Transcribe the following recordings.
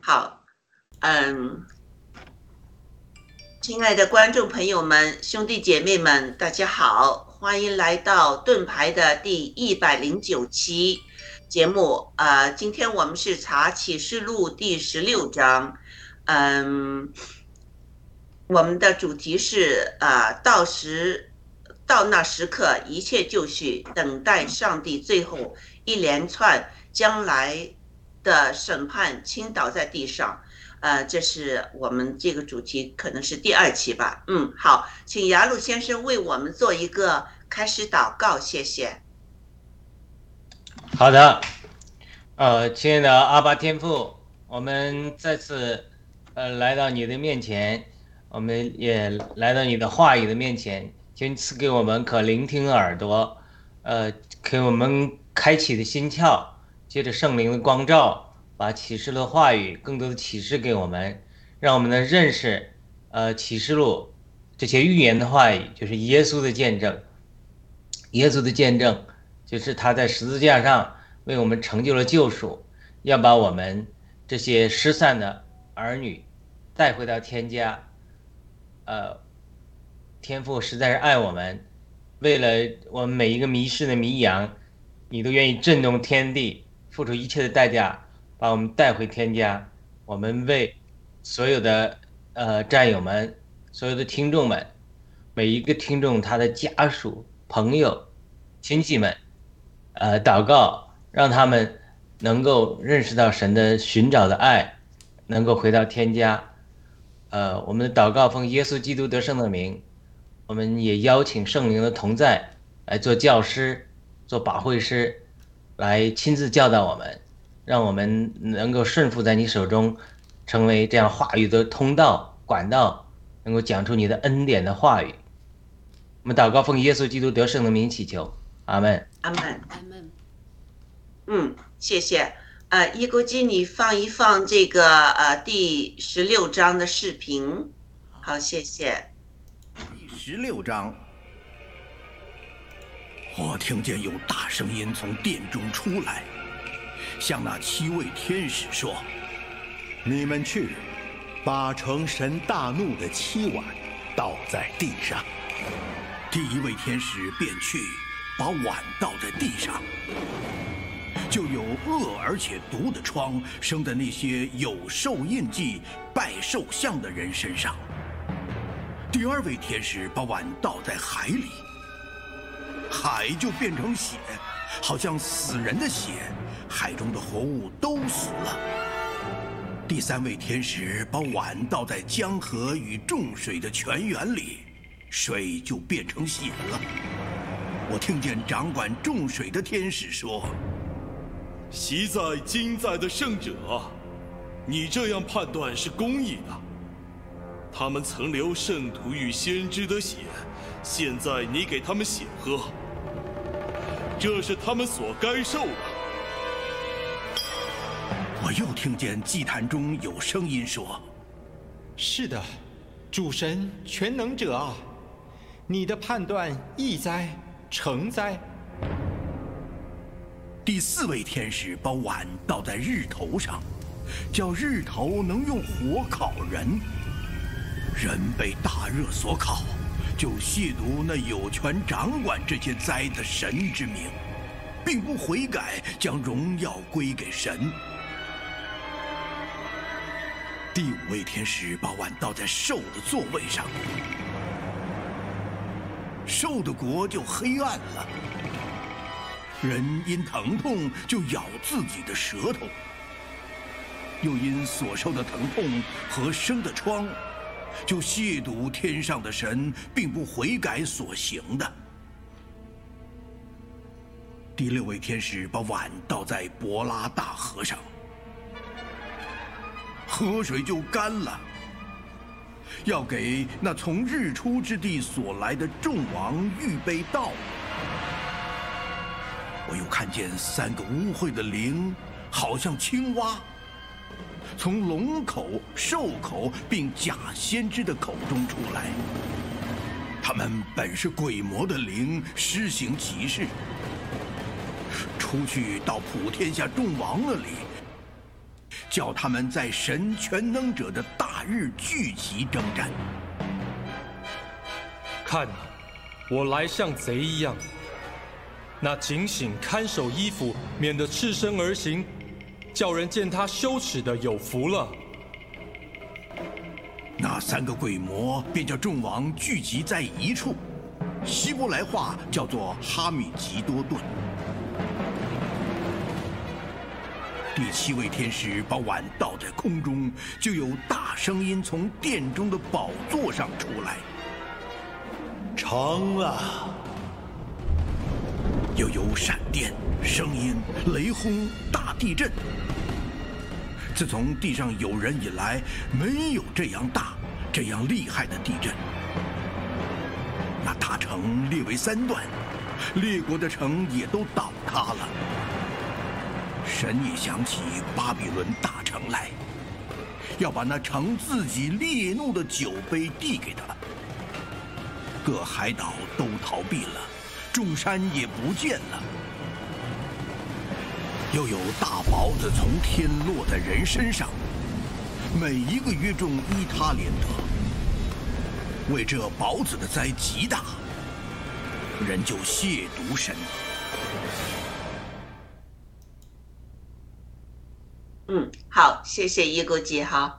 好，嗯，亲爱的观众朋友们、兄弟姐妹们，大家好，欢迎来到盾牌的第一百零九期节目。啊，今天我们是查启示录第十六章，嗯，我们的主题是啊，到时到那时刻，一切就绪，等待上帝最后一连串将来。的审判倾倒在地上，呃，这是我们这个主题，可能是第二期吧。嗯，好，请雅鲁先生为我们做一个开始祷告，谢谢。好的，呃，亲爱的阿巴天父，我们再次呃来到你的面前，我们也来到你的话语的面前，请赐给我们可聆听耳朵，呃，给我们开启的心窍。借着圣灵的光照，把启示的话语更多的启示给我们，让我们能认识，呃，启示录这些预言的话语，就是耶稣的见证。耶稣的见证，就是他在十字架上为我们成就了救赎，要把我们这些失散的儿女带回到天家。呃，天父实在是爱我们，为了我们每一个迷失的迷羊，你都愿意震动天地。付出一切的代价，把我们带回天家。我们为所有的呃战友们、所有的听众们，每一个听众他的家属、朋友、亲戚们，呃，祷告，让他们能够认识到神的寻找的爱，能够回到天家。呃，我们的祷告奉耶稣基督得胜的名，我们也邀请圣灵的同在来做教师、做保会师。来亲自教导我们，让我们能够顺服在你手中，成为这样话语的通道管道，能够讲出你的恩典的话语。我们祷告，奉耶稣基督得胜的名祈求，阿门。阿门。阿门。嗯，谢谢。呃，一国基，你放一放这个呃第十六章的视频。好，谢谢。第十六章。我听见有大声音从殿中出来，向那七位天使说：“你们去，把成神大怒的七碗倒在地上。”第一位天使便去，把碗倒在地上，就有恶而且毒的疮生在那些有兽印记、拜兽像的人身上。第二位天使把碗倒在海里。海就变成血，好像死人的血，海中的活物都死了。第三位天使把碗倒在江河与众水的泉源里，水就变成血了。我听见掌管众水的天使说：“昔在今在的圣者，你这样判断是公义的。他们曾流圣徒与先知的血，现在你给他们血喝。”这是他们所该受的。我又听见祭坛中有声音说：“是的，主神全能者啊，你的判断易哉，成哉。”第四位天使把碗倒在日头上，叫日头能用火烤人，人被大热所烤。就亵渎那有权掌管这些灾的神之名，并不悔改，将荣耀归给神。第五位天使把碗倒在兽的座位上，兽的国就黑暗了。人因疼痛就咬自己的舌头，又因所受的疼痛和生的疮。就亵渎天上的神，并不悔改所行的。第六位天使把碗倒在博拉大河上，河水就干了。要给那从日出之地所来的众王预备道路。我又看见三个污秽的灵，好像青蛙。从龙口、兽口并假先知的口中出来，他们本是鬼魔的灵，施行奇事，出去到普天下众王那里，叫他们在神全能者的大日聚集征战。看，我来像贼一样。那警醒看守衣服，免得赤身而行，叫人见他羞耻的有福了。那三个鬼魔便叫众王聚集在一处，希伯来话叫做哈米吉多顿。第七位天使把碗倒在空中，就有大声音从殿中的宝座上出来，成了。又有闪电、声音、雷轰、大地震。自从地上有人以来，没有这样大、这样厉害的地震。那大城裂为三段，列国的城也都倒塌了。神也想起巴比伦大城来，要把那城自己烈怒的酒杯递给他。各海岛都逃避了。众山也不见了，又有大雹子从天落在人身上，每一个约中依他连得。为这雹子的灾极大，人就亵渎神。嗯，好，谢谢一哥姐哈。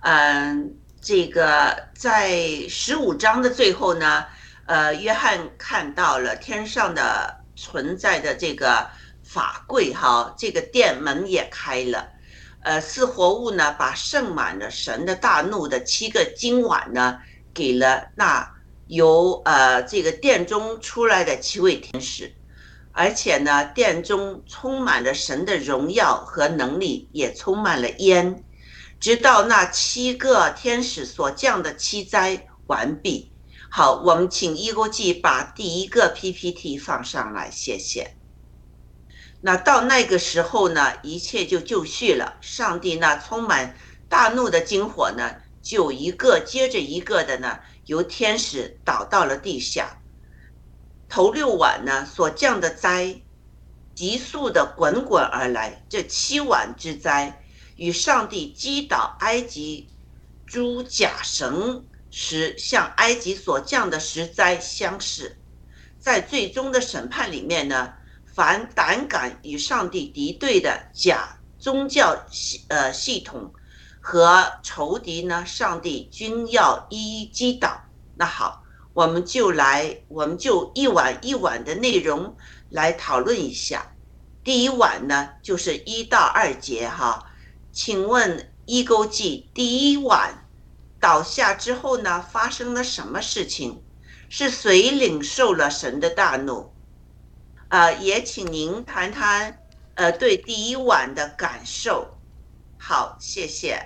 嗯，这个在十五章的最后呢。呃，约翰看到了天上的存在的这个法柜，哈，这个殿门也开了。呃，四活物呢，把盛满了神的大怒的七个金碗呢，给了那由呃这个殿中出来的七位天使，而且呢，殿中充满了神的荣耀和能力，也充满了烟，直到那七个天使所降的七灾完毕。好，我们请一国际把第一个 PPT 放上来，谢谢。那到那个时候呢，一切就就绪了。上帝那充满大怒的金火呢，就一个接着一个的呢，由天使倒到了地下。头六晚呢所降的灾，急速的滚滚而来。这七晚之灾，与上帝击倒埃及诸假神。时向埃及所降的十灾相似，在最终的审判里面呢，凡胆敢与上帝敌对的假宗教系呃系统和仇敌呢，上帝均要一一击倒。那好，我们就来，我们就一晚一晚的内容来讨论一下。第一晚呢，就是一到二节哈，请问一勾记第一晚。倒下之后呢，发生了什么事情？是谁领受了神的大怒？啊，也请您谈谈，呃，对第一晚的感受。好，谢谢。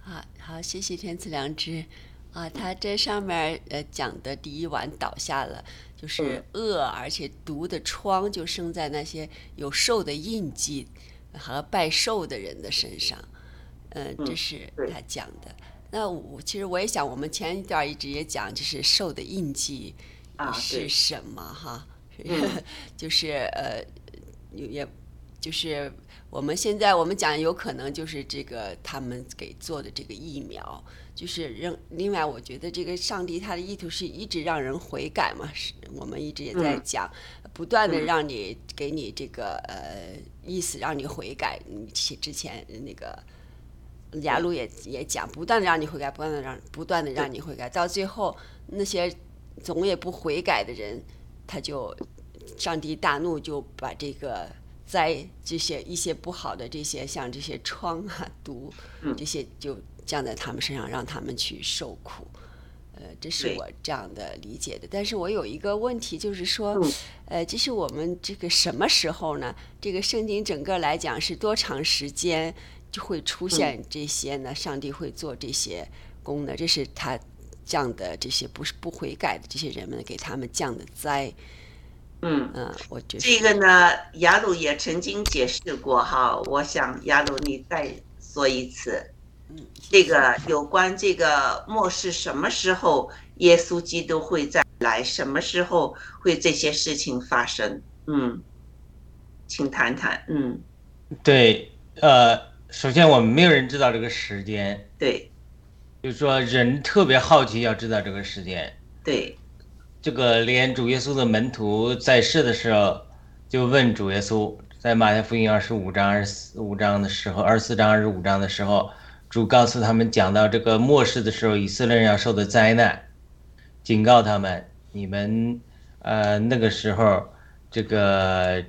好好，谢谢天赐良知。啊，他这上面呃讲的第一晚倒下了，就是恶而且毒的疮就生在那些有兽的印记和拜兽的人的身上。嗯，这是他讲的。那我其实我也想，我们前一段一直也讲，就是兽的印记是什么哈？就是呃，也，就是我们现在我们讲有可能就是这个他们给做的这个疫苗，就是让另外我觉得这个上帝他的意图是一直让人悔改嘛，是我们一直也在讲，不断的让你给你这个呃意思让你悔改，你之前那个。雅鲁也也讲，不断的让你悔改，不断的让不断的让你悔改，到最后那些总也不悔改的人，他就上帝大怒，就把这个灾这些一些不好的这些像这些疮啊毒这些就降在他们身上，让他们去受苦。呃，这是我这样的理解的。但是我有一个问题，就是说，呃，这是我们这个什么时候呢？这个圣经整个来讲是多长时间？就会出现这些呢，上帝会做这些功能，这是他降的这些不是不悔改的这些人们给他们降的灾。嗯嗯，我觉得这个呢，雅鲁也曾经解释过哈，我想雅鲁你再说一次。嗯，这个有关这个末世什么时候耶稣基督会再来，什么时候会这些事情发生？嗯，请谈谈。嗯，对，呃。首先我们没有人知道这个时间，对就是说人特别好奇要知道这个时间。对，这个连主耶稣的门徒在世的时候就问主耶稣，在马太福音二十五章、二十五章的时候，二十四章、二十五章的时候，主告诉他们讲到这个末世的时候，以色列人要受的灾难，警告他们，你们呃那个时候这个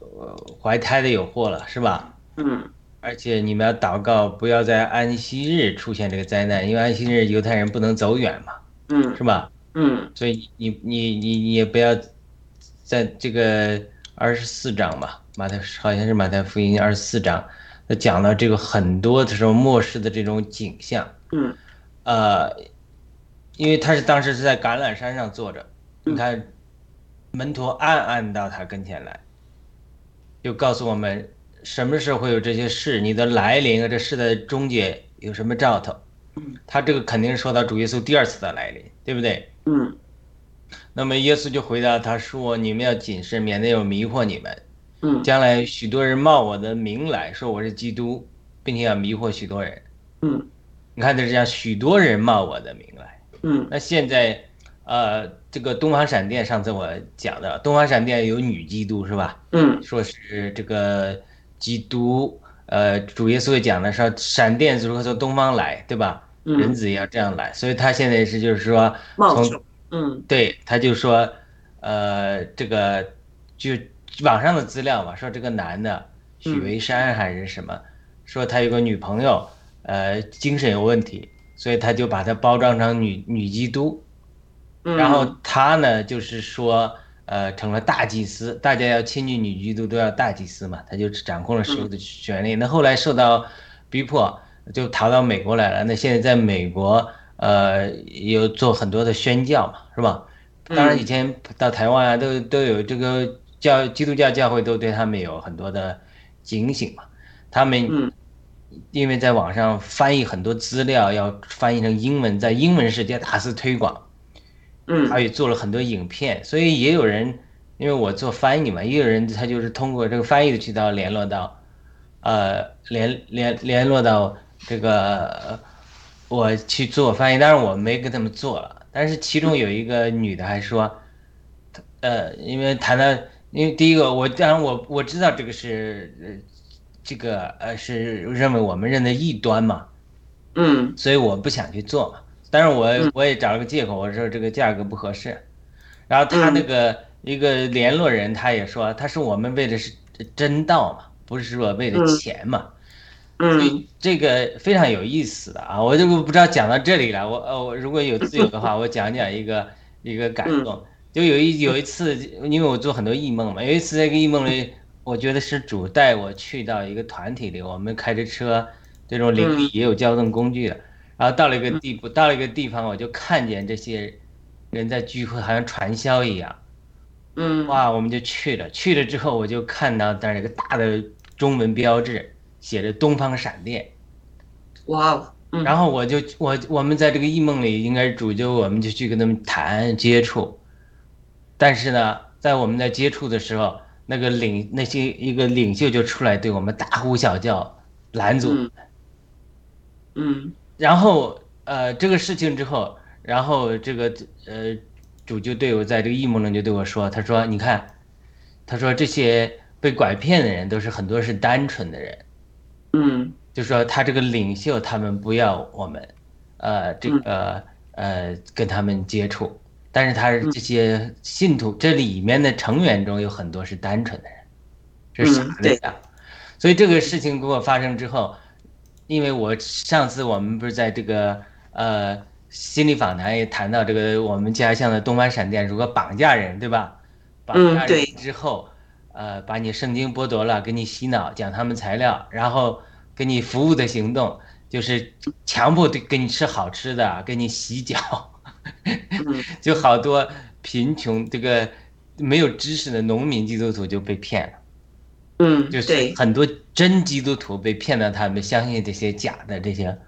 呃怀胎的有祸了，是吧？嗯而且你们要祷告，不要在安息日出现这个灾难，因为安息日犹太人不能走远嘛，嗯是吧？嗯。所以你你你你也不要在这个二十四章吧，马太好像是马太福音二十四章，他讲到这个很多的时候末世的这种景象，嗯。呃，因为他是当时是在橄榄山上坐着，嗯。你看门徒暗暗到他跟前来，就告诉我们什么时候会有这些事，你的来临啊这事的终结有什么兆头。嗯他这个肯定是说到主耶稣第二次的来临，对不对？嗯那么耶稣就回答他说：“你们要谨慎，免得有迷惑你们。嗯将来许多人冒我的名来说我是基督，并且要迷惑许多人。嗯你看，这是讲许多人冒我的名来。嗯那现在，呃，这个东方闪电，上次我讲的，东方闪电有女基督是吧？嗯说是这个基督，呃，主耶稣也讲的说，闪电如何从东方来，对吧？人嗯，子也要这样来，所以他现在是就是说，从嗯。对，他就说，呃，这个就网上的资料嘛，说这个男的许嗯维山还是什么，说他有个女朋友，呃，精神有问题，所以他就把她包装成女女基督，嗯，然后他呢就是说，呃，成了大祭司，大家要亲近女基督都要大祭司嘛，他就掌控了所有的权利。那后来受到逼迫，就逃到美国来了。那现在在美国，呃，有做很多的宣教嘛，是吧？当然以前到台湾啊，都都有这个教基督教教会都对他们有很多的警醒嘛。他们嗯因为在网上翻译很多资料，要翻译成英文，在英文世界大肆推广。嗯他也做了很多影片，所以也有人，因为我做翻译嘛，也有人他就是通过这个翻译的渠道联络到，呃，联联联络到这个呃我去做翻译，当然我没跟他们做了，但是其中有一个女的还说，呃，因为谈到，因为第一个我当然我我知道这个是呃这个呃是认为我们认的异端嘛，嗯所以我不想去做嘛。但是我嗯。我也找了个借口，我说这个价格不合适。然后他那个一个联络人他也说，他说我们为的是真道嘛，不是说为了嗯钱嘛。所嗯。以这个非常有意思的啊，我就不知道讲到这里了，我呃我如果有自由的话，我讲讲一个一个感动。就有一有一次，因为我做很多异梦嘛，有一次在一个异梦里，我觉得是主带我去到一个团体里，我们开着车，这种灵里也有交通工具的，然后到了一个地步，到了一个地方，我就看见这些人在聚会，好像传销一样。嗯哇，我们就去了。去了之后，我就看到那儿有个大的中文标志，写着“东方闪电哇哦，”。嗯然后我就我我们在这个异梦里，应该是主就我们就去跟他们谈接触。但是呢，在我们在接触的时候，那个领那些一个领袖就出来对我们大呼小叫，拦阻。嗯然后呃，这个事情之后，然后这个呃，主就对我在这个异梦中就对我说，他说你看，他说这些被拐骗的人都是很多是单纯的人，嗯就说他这个领袖他们不要我们，呃，这个呃跟他们接触，但是他是这些信徒这里面的成员中有很多是单纯的人，是傻嗯对的呀。所以这个事情给我发生之后，因为我上次我们不是在这个呃心理访谈也谈到这个我们家乡的东方闪电如何绑架人，对吧？绑架人之后，呃，把你圣经剥夺了，给你洗脑，讲他们材料，然后给你服务的行动，就是强迫对给你吃好吃的，给你洗脚，嗯就好多贫穷这个没有知识的农民基督徒就被骗了。嗯，就是对，很多真基督徒被骗到他们相信这些假的这些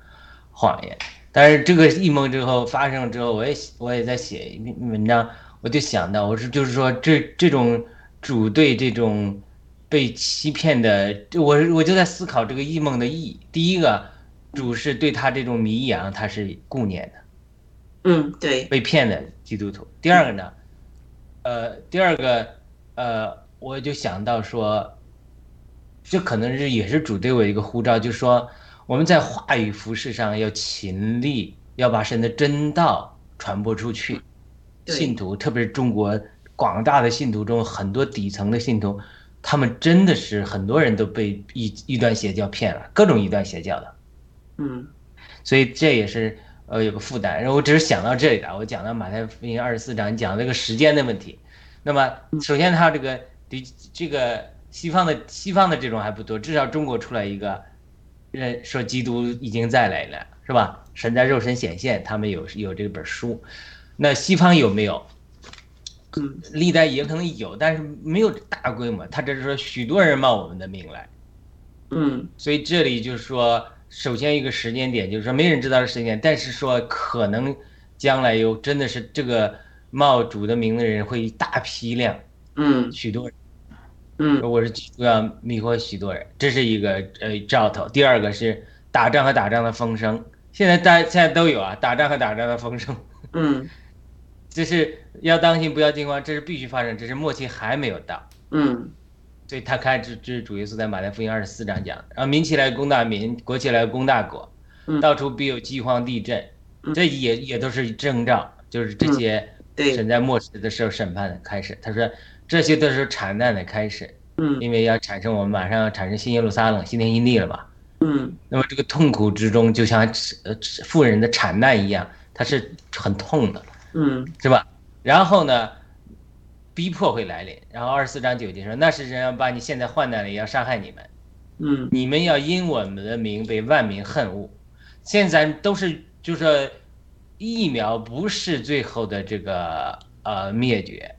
谎言。但是这个异梦之后发生之后，我也我也在写一篇文章，我就想到，我是就是说这这种主对这种被欺骗的，我我就在思考这个异梦的意义。第一个，主是对他这种迷羊，他是顾念的，嗯，对，被骗的基督徒。第二个呢，呃，第二个，呃，我就想到说，这可能是也是主对我一个呼召，就是说我们在话语服饰上要勤力，要把神的真道传播出去。信徒，特别是中国广大的信徒中，很多底层的信徒，他们真的是很多人都被异异端邪教骗了，各种异端邪教的，嗯所以这也是呃有个负担。然后我只是想到这里了，我讲到马太福音二十四章讲这个时间的问题。那么首先他这个第这个西方的西方的这种还不多，至少中国出来一个人说基督已经再来了，是吧？神在肉身显现，他们有有这本书。那西方有没有？嗯历代也可能有，但是没有大规模。他只是说许多人冒我们的名来，嗯所以这里就是说，首先一个时间点，就是说没人知道是时间点，但是说可能将来有真的是这个冒主的名的人会大批量，嗯许多人。嗯我是主要迷惑许多人，这是一个呃兆头。第二个是打仗和打仗的风声，现在大现在都有啊，打仗和打仗的风声。嗯这是要当心，不要惊慌，这是必须发生，只是末期还没有到。嗯所以他看这这是主耶稣在马太福音二十四章讲的，然后民起来攻大民，国起来攻大国，嗯到处必有饥荒地震，嗯这也也都是征兆，就是这些神在末世的时候审判的开始。他说这些都是惨难的开始，嗯因为要产生我们马上要产生新耶路撒冷、新天新地了嘛。嗯那么这个痛苦之中，就像呃富人的产难一样，它是很痛的。嗯是吧？然后呢，逼迫会来临。然后二十四章九节说，那是人要把你现在患难里，要伤害你们，嗯你们要因我们的名被万民恨恶。现在都是就是说疫苗不是最后的这个呃灭绝，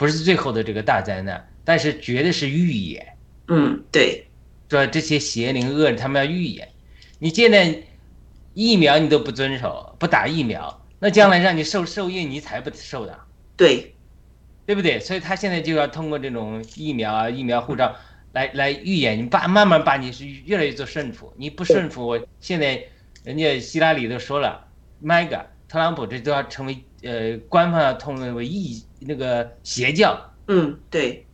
不是最后的这个大灾难，但是绝对是预演。嗯，对，说这些邪灵恶人他们要预演，你现在疫苗你都不遵守，不打疫苗，那将来让你受受孕你才不受的。对，对不对？所以他现在就要通过这种疫苗啊、疫苗护照来来预演你，把慢慢把你是越来越做顺服。你不顺服，我现在人家希拉里都说了，MAGA 特朗普这都要成为呃官方要通为异那个邪教，嗯，对，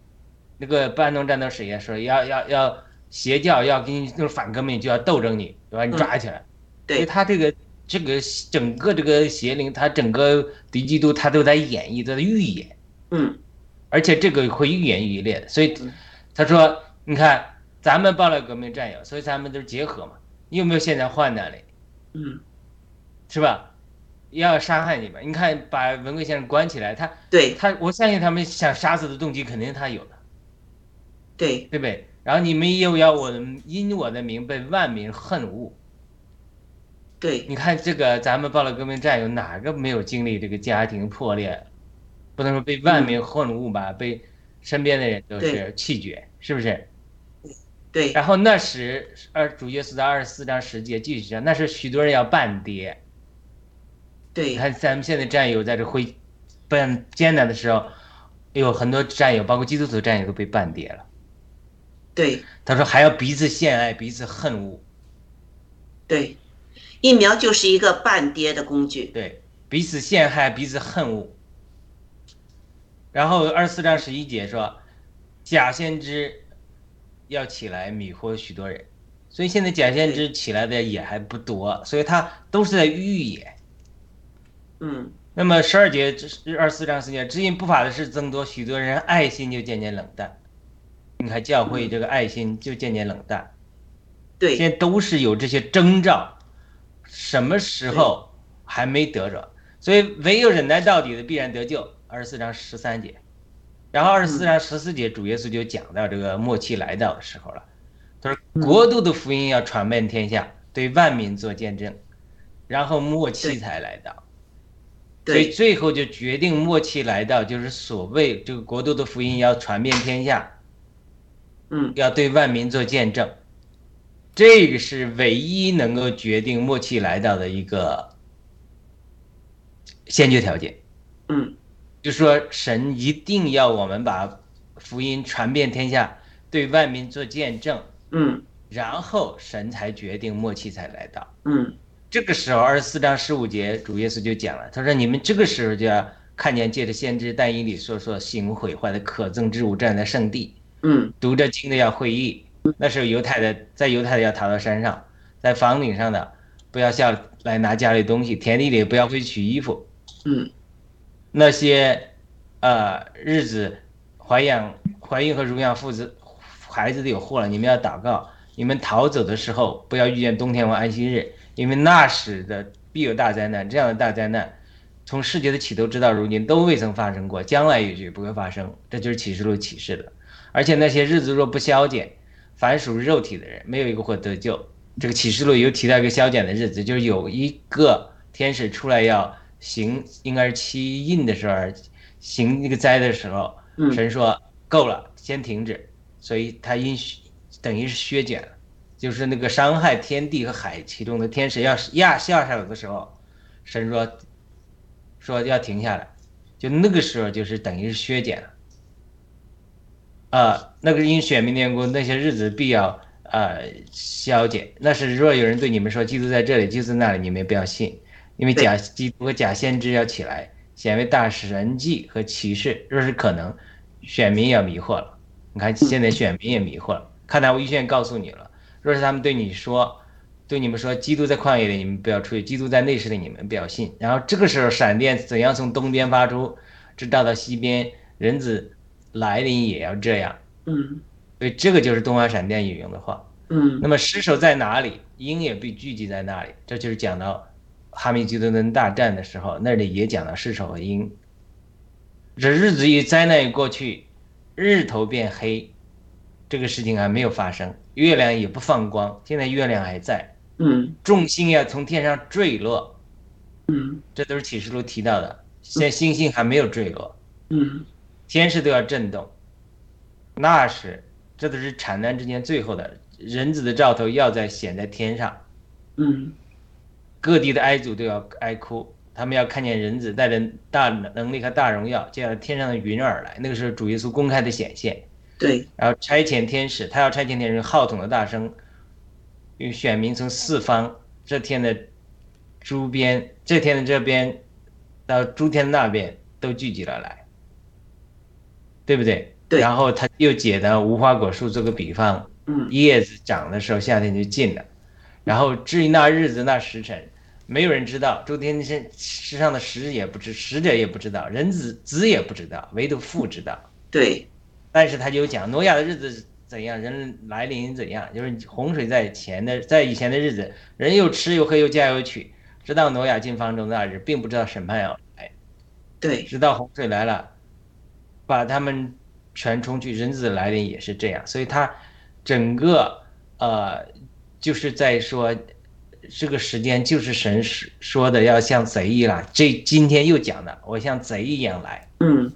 那个半农战斗史也说要要要邪教要给你就是反革命就要斗争你，就把你抓起来。所以对，他这个这个整个这个邪灵，他整个敌基督他都在演绎，都在预演。嗯而且这个会愈演愈烈的，所以嗯他说，你看咱们报了革命战友，所以咱们都是结合嘛。你有没有现在患难里，嗯，是吧？要杀害你们，你看把文贵先生关起来，他对。他，我相信他们想杀死的动机肯定他有的，对，对不对？然后你们又要我因我的名被万民恨恶，对，你看这个咱们报了革命战友，哪个没有经历这个家庭破裂？不能说被万民恨恶吧，被身边的人都是对。弃绝，是不是？对，然后那时二主耶稣的二十四章十节继续讲，那是许多人要半跌。你对，看咱们现在战友在这会办艰难的时候，有很多战友，包括基督徒战友都被半跌了。对，他说还要彼此献爱，彼此恨恶，对，疫苗就是一个半跌的工具。对，彼此陷害，彼此恨恶。然后二十四章十一节说，假先知要起来迷惑许多人，所以现在假先知起来的也还不多，所以他都是在预演。嗯那么十二节至二十四章四节，只因不法的事增多，许多人爱心就渐渐冷淡。你看教会这个爱心就渐渐冷淡，现对，在都是有这些征兆，什么时候还没得着？所以唯有忍耐到底的必然得救。二十四章十三节，然后二十四章十四节，主耶稣就讲到这个末期来到的时候了。他说：“国度的福音要传遍天下，对万民做见证，然后末期才来到。”所以，最后就决定末期来到，就是所谓这个国度的福音要传遍天下，嗯。要对万民做见证，这个是唯一能够决定末期来到的一个先决条件。嗯。就说，神一定要我们把福音传遍天下，对万民做见证，嗯。然后神才决定末期才来到。嗯这个时候，二十四章十五节，主耶稣就讲了，他说：“你们这个时候就要看见借着先知但以理所说行毁坏的可憎之物站在圣地，嗯读着经的要会意。那时候犹太的在犹太的要逃到山上，在房顶上的不要下来拿家里东西，田地里不要回去取衣服。嗯那些呃日子怀养怀孕和乳养父子孩子的有祸了，你们要祷告。你们逃走的时候，不要遇见冬天和安息日，因为那时的必有大灾难。这样的大灾难，从世界的起头直到如今都未曾发生过，将来也绝不会发生。这就是启示录启示的。而且那些日子若不消减，凡属肉体的人，没有一个会得救。这个启示录又提到一个消减的日子，就是有一个天使出来要行，应该是七印的时候，行那个灾的时候，嗯神说够了，先停止，所以他因等于是削减了，就是那个伤害天地和海其中的天使要压下手的时候，神说说要停下来，就那个时候就是等于是削减了。啊，那个因选民的缘故，那些日子必要呃消减。那是若有人对你们说基督在这里，基督在那里，你们也不要信，因为假基督和假先知要起来，显为大神迹和启示。若是可能，选民也要迷惑了。你看现在选民也迷惑了。看来我预先告诉你了，若是他们对你说，对你们说基督在旷野里，你们不要出去；基督在内室里，你们不要信。然后这个时候，闪电怎样从东边发出，直到到西边，人子来临也要这样。嗯所以这个就是东方闪电引用的话。嗯那么尸首在哪里，鹰也被聚集在那里。这就是讲到哈密基多顿大战的时候，那里也讲到尸首和鹰。这日子一灾难一过去，日头变黑，这个事情还没有发生，月亮也不放光，现在月亮还在，嗯。众星要从天上坠落，嗯。这都是启示录提到的。现在星星还没有坠落，嗯。天势都要震动，那是这都是产难之间最后的人子的兆头要在显在天上，嗯。各地的哀族都要哀哭，他们要看见人子带着大能力和大荣耀，借着天上的云而来。那个时候主耶稣公开的显现，对，然后差遣天使，他要差遣天使号筒的大声，与选民从四方这天的诸边，这天的这边到诸天那边都聚集了来，对不对？对然后他又解的无花果树做个比方，嗯叶子长的时候，夏天就近了。然后至于那日子那时辰，没有人知道，诸天身世上的使也不知，使者也不知道，人子子也不知道，唯独父知道。对，但是他就讲挪亚的日子怎样，人来临怎样，就是洪水在前的，在以前的日子，人又吃又喝又嫁又娶，直到挪亚进方舟那日，并不知道审判要来，对，直到洪水来了，把他们全冲去。人子的来临也是这样，所以他整个呃就是在说。这个时间就是神说说的，要像贼一样。这今天又讲的，我像贼一样来，嗯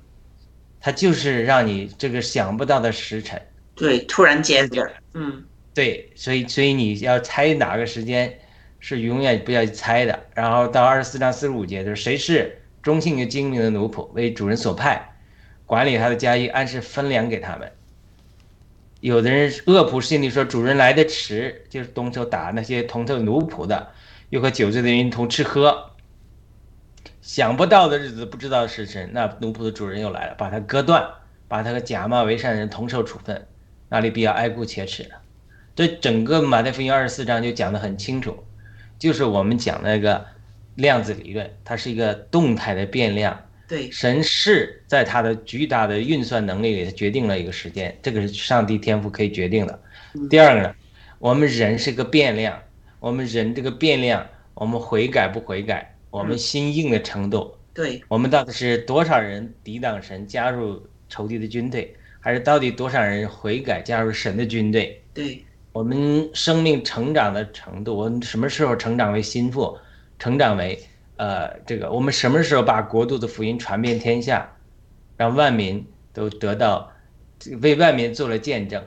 他就是让你这个想不到的时辰，对，突然间的，嗯对，所以所以你要猜哪个时间是永远不要猜的。然后到二十四章四十五节，就是谁是忠信又精明的奴仆，为主人所派，管理他的家业，按时分粮给他们。有的人恶仆心里说主人来的迟，就是动手打那些同头奴仆的，又和酒醉的人一同吃喝。想不到的日子，不知道时辰，那奴仆的主人又来了，把他割断，把他和假冒为善人同受处分，那里必要哀顾切齿了。这整个马太福音二十四章就讲得很清楚，就是我们讲那个量子理论，它是一个动态的变量。对，神是在他的巨大的运算能力里决定了一个时间，这个是上帝天赋可以决定的。第二个呢，我们人是个变量，我们人这个变量，我们悔改不悔改，我们心硬的程度，对，我们到底是多少人抵挡神加入仇敌的军队，还是到底多少人悔改加入神的军队？对，我们生命成长的程度，我们什么时候成长为心腹，成长为呃这个，我们什么时候把国度的福音传遍天下，让万民都得到，为万民做了见证。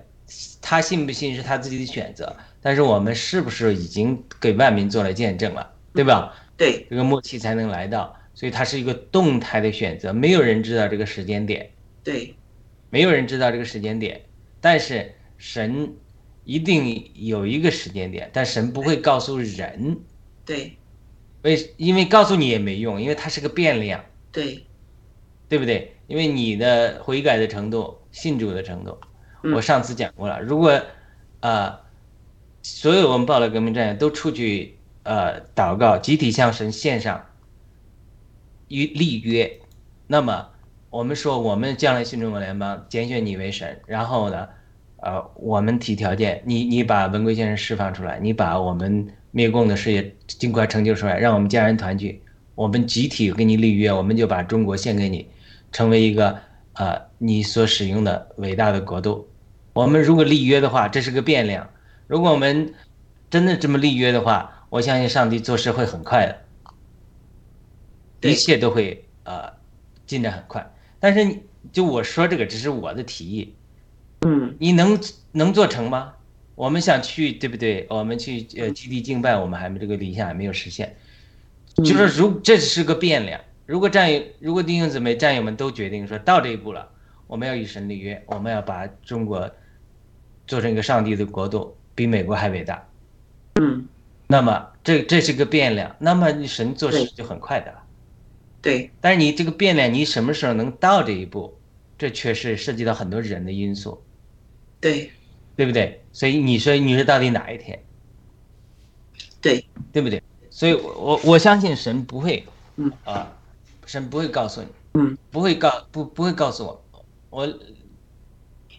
他信不信是他自己的选择，但是我们是不是已经给万民做了见证了，对吧？对，这个默契才能来到，所以它是一个动态的选择，没有人知道这个时间点，对，没有人知道这个时间点，但是神一定有一个时间点，但神不会告诉人，对。为因为告诉你也没用，因为它是个变量，对，对不对？因为你的悔改的程度、信主的程度，嗯。我上次讲过了。如果呃，所有我们报了革命战友都出去呃祷告，集体向神献上约立约，那么我们说我们将来新中国联邦拣选你为神，然后呢，呃，我们提条件，你你把文贵先生释放出来，你把我们灭共的事业尽快成就出来，让我们家人团聚，我们集体跟你立约，我们就把中国献给你，成为一个呃你所使用的伟大的国度。我们如果立约的话，这是个变量。如果我们真的这么立约的话，我相信上帝做事会很快的，一切都会呃进展很快。但是就我说这个只是我的提议，嗯你能能做成吗？我们想去，对不对？我们去呃基地敬拜，我们还没这个理想还没有实现。就是如这是个变量，如果战友，如果弟兄姊妹战友们都决定说到这一步了，我们要与神立约，我们要把中国做成一个上帝的国度，比美国还伟大。嗯，那么这这是个变量，那么你神做事就很快的了。对但是你这个变量，你什么时候能到这一步，这确实涉及到很多人的因素。对对不对？所以你说你说到底哪一天，对对不对？所以我我我相信神不会，嗯啊，神不会告诉你，嗯，不会告不不会告诉我，我这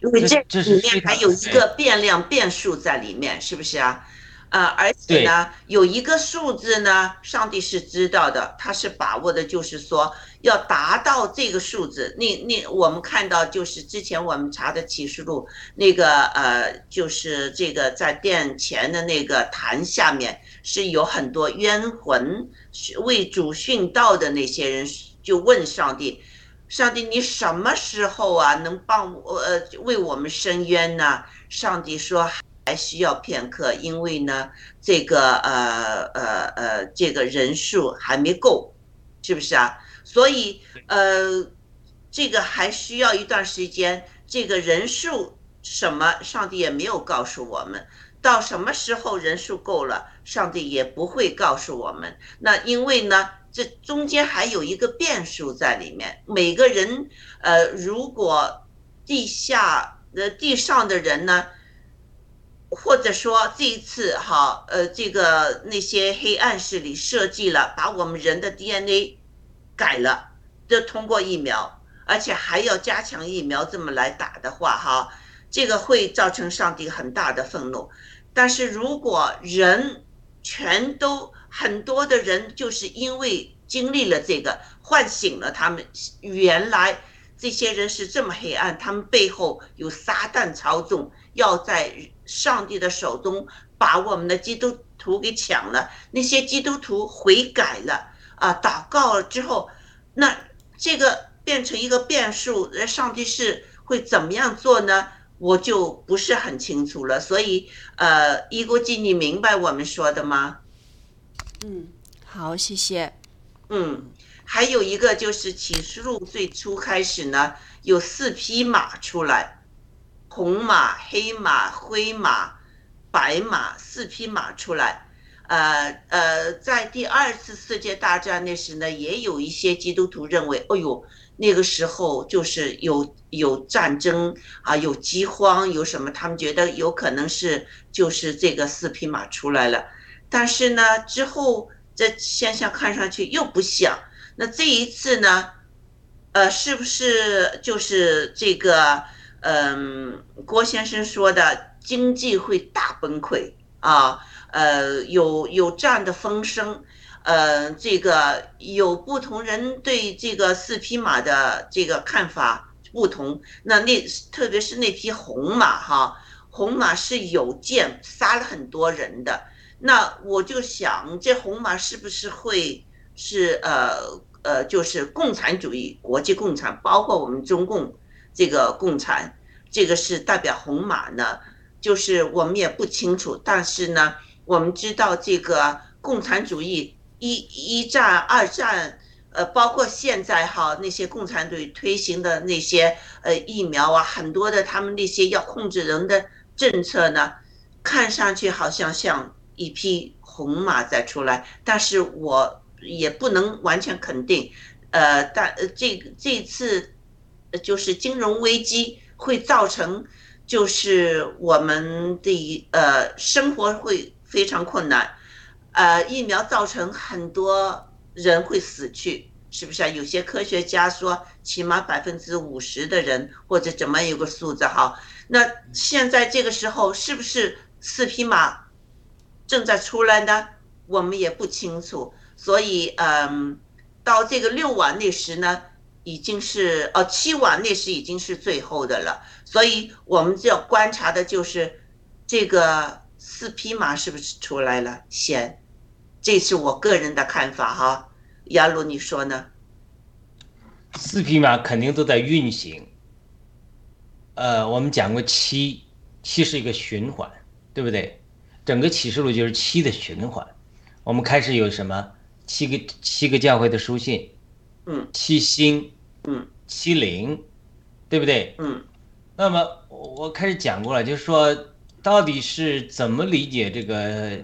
因为这这里面还有一个变量变数在里面，是不是啊？呃，而且呢，有一个数字呢，上帝是知道的，他是把握的，就是说要达到这个数字。那那我们看到就是之前我们查的启示录那个呃，就是这个在殿前的那个坛下面是有很多冤魂是为主殉道的那些人，就问上帝。上帝，你什么时候啊能帮我呃为我们伸冤呢？上帝说还需要片刻，因为呢这个呃呃呃这个人数还没够，是不是啊？所以呃这个还需要一段时间，这个人数什么上帝也没有告诉我们。到什么时候人数够了，上帝也不会告诉我们。那因为呢，这中间还有一个变数在里面。每个人，呃，如果地下呃地上的人呢，或者说这一次哈，呃，这个那些黑暗势力设计了，把我们人的 DNA 改了，就通过疫苗，而且还要加强疫苗这么来打的话，哈，这个会造成上帝很大的愤怒。但是如果人全都很多的人，就是因为经历了这个，唤醒了他们，原来这些人是这么黑暗，他们背后有撒旦操纵，要在上帝的手中把我们的基督徒给抢了。那些基督徒悔改了啊，祷告了之后，那这个变成一个变数，呃，上帝是会怎么样做呢？我就不是很清楚了。所以，呃，伊国基，你明白我们说的吗？嗯，好，谢谢。嗯，还有一个就是启示录最初开始呢，有四匹马出来，红马、黑马、灰马、白马，四匹马出来。呃呃，在第二次世界大战那时呢，也有一些基督徒认为，哎呦，那个时候就是有有战争啊，有饥荒，有什么，他们觉得有可能是就是这个四匹马出来了。但是呢，之后这现象看上去又不像。那这一次呢，呃，是不是就是这个，嗯、郭先生说的经济会大崩溃啊？呃，有有这样的风声，呃，这个有不同人对这个四匹马的这个看法不同。那那特别是那匹红马哈，红马是有剑杀了很多人的。那我就想，这红马是不是会是呃呃，就是共产主义、国际共产，包括我们中共这个共产，这个是代表红马呢？就是我们也不清楚，但是呢，我们知道这个共产主义一一战、二战，呃，包括现在哈那些共产党推行的那些呃疫苗啊，很多的他们那些要控制人的政策呢，看上去好像像一匹红马在出来，但是我也不能完全肯定，呃，但呃这这次就是金融危机会造成，就是我们的呃生活会非常困难，呃，疫苗造成很多。人会死去，是不是啊？有些科学家说，起码百分之五十的人或者怎么有个数字哈。那现在这个时候是不是四匹马正在出来呢？我们也不清楚。所以，嗯，到这个六晚那时呢，已经是哦七网那时已经是最后的了。所以，我们要观察的就是这个四匹马是不是出来了先。这是我个人的看法哈，亚鲁你说呢？四匹马肯定都在运行。呃，我们讲过七，七是一个循环，对不对？整个启示录就是七的循环。我们开始有什么？七个七个教会的书信，嗯，七星，嗯，七灵，对不对？嗯。那么我开始讲过了，就是说到底是怎么理解这个？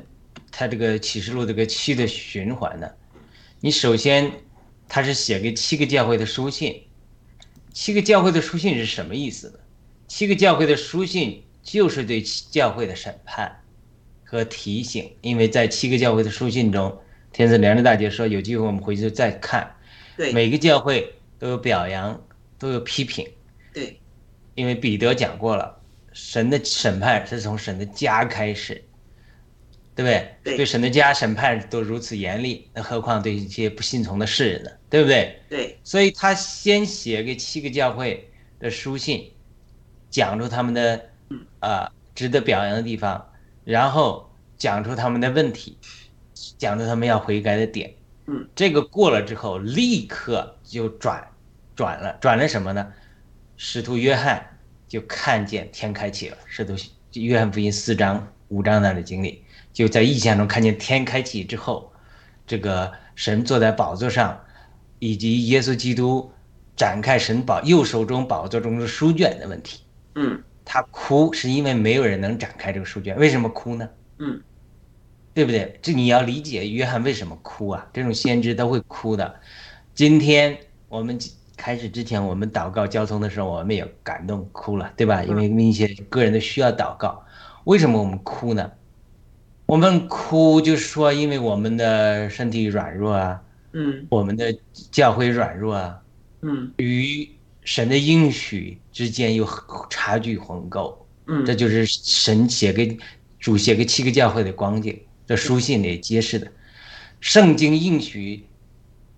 他这个启示录这个七的循环呢？你首先，他是写给七个教会的书信。七个教会的书信是什么意思呢？七个教会的书信就是对教会的审判和提醒。因为在七个教会的书信中，天子良知大姐说，有机会我们回去再看。对，每个教会都有表扬，都有批评。对，因为彼得讲过了，神的审判是从神的家开始。对不对？对神的家审判都如此严厉，那何况对一些不信从的世人呢？对不对？对。所以他先写给七个教会的书信，讲出他们的啊值得表扬的地方，然后讲出他们的问题，讲出他们要悔改的点。嗯。这个过了之后，立刻就转转了，转了什么呢？使徒约翰就看见天开启了。使徒约翰福音四章五章那的经历。就在意象中看见天开启之后，这个神坐在宝座上，以及耶稣基督展开神宝右手中宝座中的书卷的问题。嗯，他哭是因为没有人能展开这个书卷，为什么哭呢？嗯，对不对？这你要理解约翰为什么哭啊？这种先知都会哭的。今天我们开始之前，我们祷告交通的时候，我们也感动哭了，对吧？因为一些个人的需要祷告，为什么我们哭呢？我们哭就是说，因为我们的身体软弱啊，嗯，我们的教会软弱啊，嗯，与神的应许之间有差距鸿沟，嗯，这就是神写给主写给七个教会的光景，这书信里揭示的，圣经应许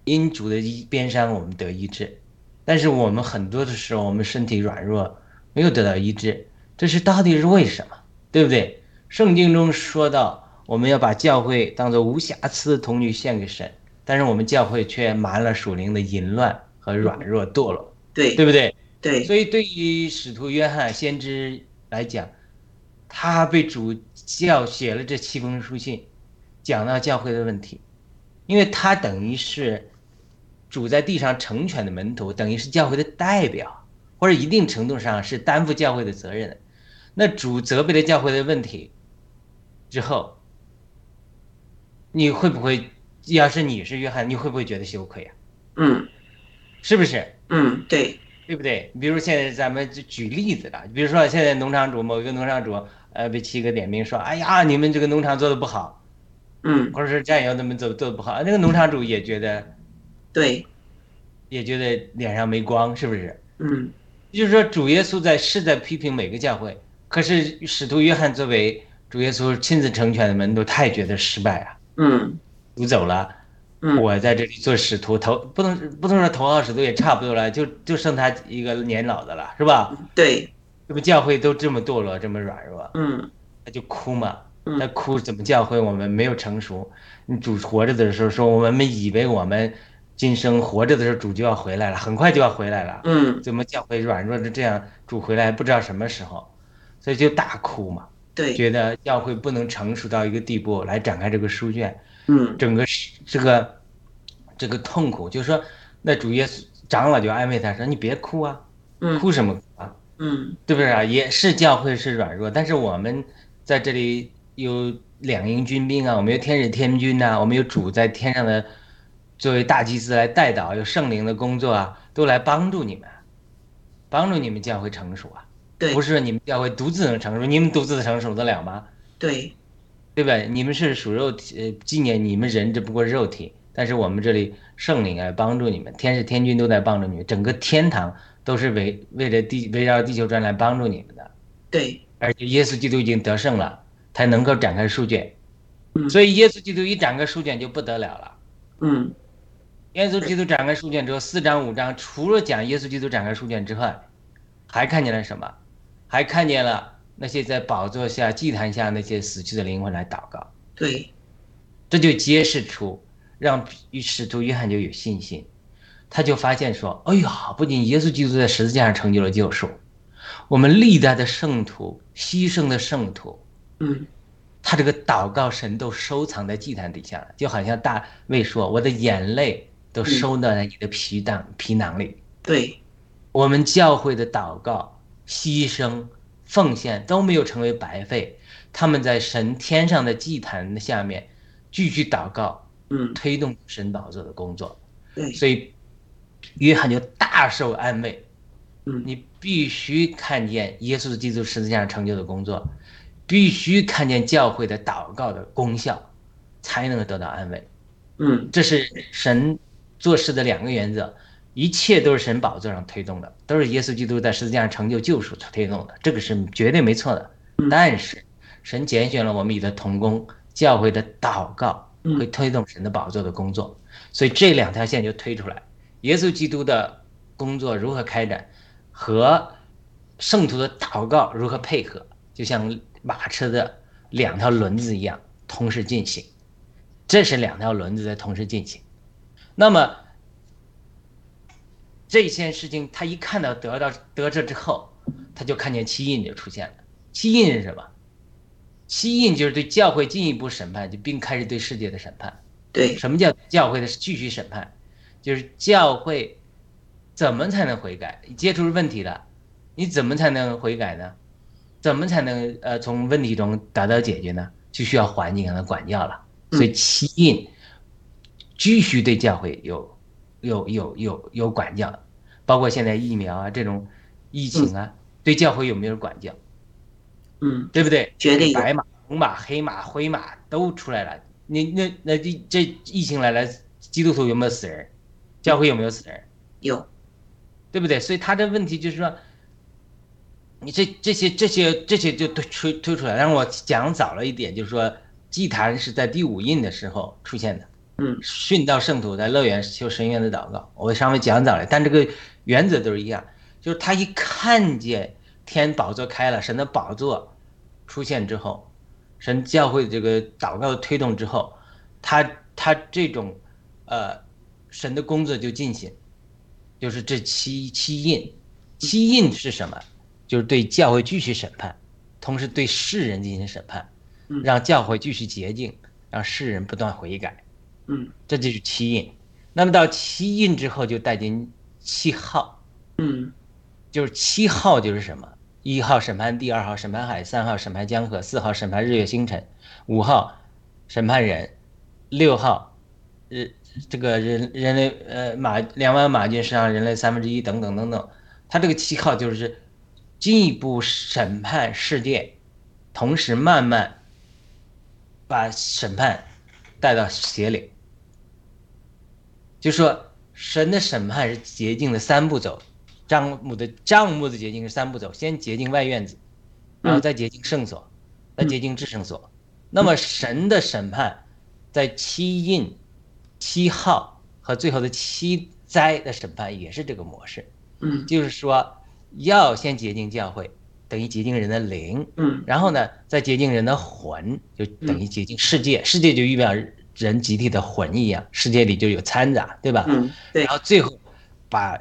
因主的一边山我们得医治，但是我们很多的时候我们身体软弱没有得到医治，这是到底是为什么？对不对？圣经中说到。我们要把教会当做无瑕疵的童女献给神，但是我们教会却瞒了属灵的淫乱和软弱堕落，对对不对？对。所以对于使徒约翰先知来讲，他被主教写了这七封书信，讲到教会的问题，因为他等于是主在地上成全的门徒，等于是教会的代表，或者一定程度上是担负教会的责任的。那主责备了教会的问题之后。你会不会，要是你是约翰，你会不会觉得羞愧啊？嗯，是不是？嗯，对，对不对？比如现在咱们就举例子了，比如说现在农场主某一个农场主，呃，被七个点名说，哎呀，你们这个农场做的不好，嗯，或者是战友怎么做做的不好，那个农场主也觉得，对，也觉得脸上没光，是不是？嗯，就是说主耶稣在是在批评每个教会，可是使徒约翰作为主耶稣亲自成全的门徒，他也觉得失败啊。嗯，主走了，嗯，我在这里做使徒，头不能不能说头号使徒也差不多了，就就剩他一个年老的了，是吧？对，这不教会都这么堕落，这么软弱，嗯，他就哭嘛，他哭怎么教会我们没有成熟？你主活着的时候说，我们以为我们今生活着的时候主就要回来了，很快就要回来了，嗯，怎么教会软弱的这样？主回来不知道什么时候，所以就大哭嘛。对，觉得教会不能成熟到一个地步来展开这个书卷，嗯，整个这个这个痛苦，就是说，那主耶稣长老就安慰他说：“你别哭啊，嗯哭什么哭啊？嗯对不对啊？也是教会是软弱，但是我们在这里有两营军兵啊，我们有天使天军呐、我们有主在天上的作为大祭司来带导，有圣灵的工作啊，都来帮助你们，帮助你们教会成熟啊。对不是你们教会独自能成熟，你们独自成熟得了吗？对对吧？你们是属肉体，呃，纪念你们人只不过肉体，但是我们这里圣灵来帮助你们，天使天君都在帮助你们，整个天堂都是围围着地围绕地球转来帮助你们的。对而且耶稣基督已经得胜了，才能够展开书卷。嗯所以耶稣基督一展开书卷就不得了了。嗯耶稣基督展开书卷之后，四章五章除了讲耶稣基督展开书卷之外，还看见了什么？还看见了那些在宝座下、祭坛下那些死去的灵魂来祷告。对这就揭示出，让使徒约翰就有信心，他就发现说：“哎呀，不仅耶稣基督在十字架上成就了救赎，我们历代的圣徒、牺牲的圣徒，嗯他这个祷告神都收藏在祭坛底下了，就好像大卫说：‘我的眼泪都收到在你的皮囊皮囊里。’对我们教会的祷告、牺牲、奉献都没有成为白费，他们在神天上的祭坛下面继续祷告，嗯推动神宝座的工作。对所以，约翰就大受安慰。嗯你必须看见耶稣基督十字架上成就的工作，必须看见教会的祷告的功效，才能得到安慰。嗯这是神做事的两个原则，一切都是神宝座上推动的，都是耶稣基督在十字架上成就救赎推动的，这个是绝对没错的。但是神拣选了我们以的同工，教会的祷告嗯会推动神的宝座的工作，所以这两条线就推出来，耶稣基督的工作如何开展，和圣徒的祷告如何配合，就像马车的两条轮子一样同时进行。这是两条轮子在同时进行。那么这件事情，他一看到得到得着之后，他就看见七印就出现了。七印是什么？七印就是对教会进一步审判，就并开始对世界的审判。对什么叫教会的继续审判？就是教会怎么才能悔改？接触问题了，你怎么才能悔改呢？怎么才能呃从问题中得到解决呢？就需要环境和管教了。所以七印继续对教会有有有有有管教，包括现在疫苗啊这种疫情啊，对教会有没有管教？嗯对不对？绝对有白马、红马、黑马、灰马都出来了。你那那这这疫情来了，基督徒有没有死人？教会有没有死人？有对不对？所以他这问题就是说，你这这些这些这些就推推推出来。让我讲早了一点，就是说祭坛是在第五印的时候出现的。嗯殉道圣徒在乐园修神院的祷告，我稍微讲早了，但这个原则都是一样，就是他一看见天宝座开了，神的宝座出现之后，神教会的这个祷告的推动之后，他他这种呃神的工作就进行，就是这七七印，七印是什么？就是对教会继续审判，同时对世人进行审判，让教会继续洁净，让世人不断悔改。嗯这就是七印。那么到七印之后，就带进七号，嗯就是七号就是什么？一号审判地，二号审判海，三号审判江河，四号审判日月星辰，五号审判人，六号日这个人人类呃马两万马军身上人类三分之一等等等等。他这个七号就是进一步审判世界，同时慢慢把审判带到邪灵。就说神的审判是洁净的三步走，账目的账目的洁净是三步走，先洁净外院子，然后再洁净圣所，再洁净至圣所。那么神的审判在七印、七号和最后的七灾的审判也是这个模式，嗯。就是说要先洁净教会，等于洁净人的灵，嗯。然后呢，再洁净人的魂，就等于洁净世界，世界就预表人集体的魂一样，世界里就有掺杂，对吧？嗯对。然后最后把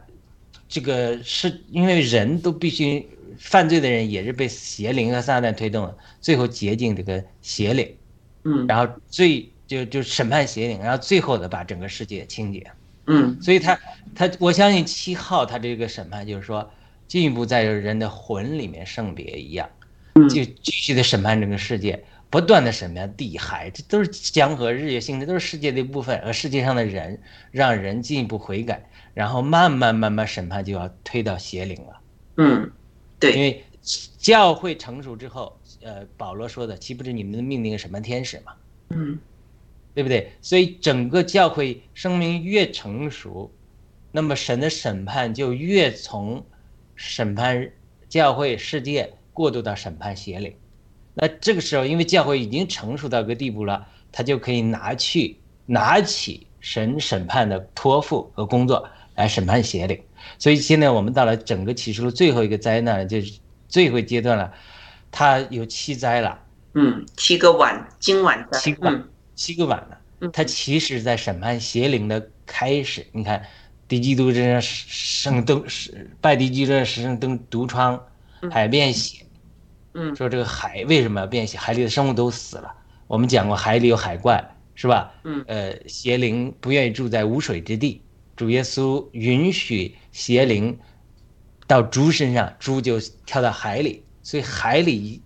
这个是因为人都必须犯罪的人也是被邪灵和撒旦推动的，最后洁净这个邪灵，嗯。然后最就就审判邪灵，然后最后的把整个世界清洁。嗯。所以他他我相信七号他这个审判就是说进一步在人的魂里面圣别一样，嗯。就继续的审判整个世界，不断的什么呀地海，这都是江河日月星辰，都是世界的一部分，而世界上的人让人进一步悔改，然后慢慢慢慢审判就要推到邪灵了。嗯，对因，为教会成熟之后，呃，保罗说的，岂不是你们的命令审判天使吗？嗯对不对？所以整个教会生命越成熟，那么神的审判就越从审判教会世界过渡到审判邪灵。那这个时候，因为教会已经成熟到一个地步了，他就可以拿去拿起神审判的托付和工作来审判邪灵。所以现在我们到了整个启示录最后一个灾难，就是最后阶段了，它有七灾了。嗯，七个晚，今晚的，七个晚嗯七个晚了嗯，它其实在审判邪灵的开始。你看，敌基督身上生灯是拜敌基督身上生灯毒疮，海变血。嗯说这个海为什么要变血？海里的生物都死了。我们讲过，海里有海怪，是吧？嗯呃，邪灵不愿意住在无水之地，主耶稣允许邪灵到猪身上，猪就跳到海里，所以海里一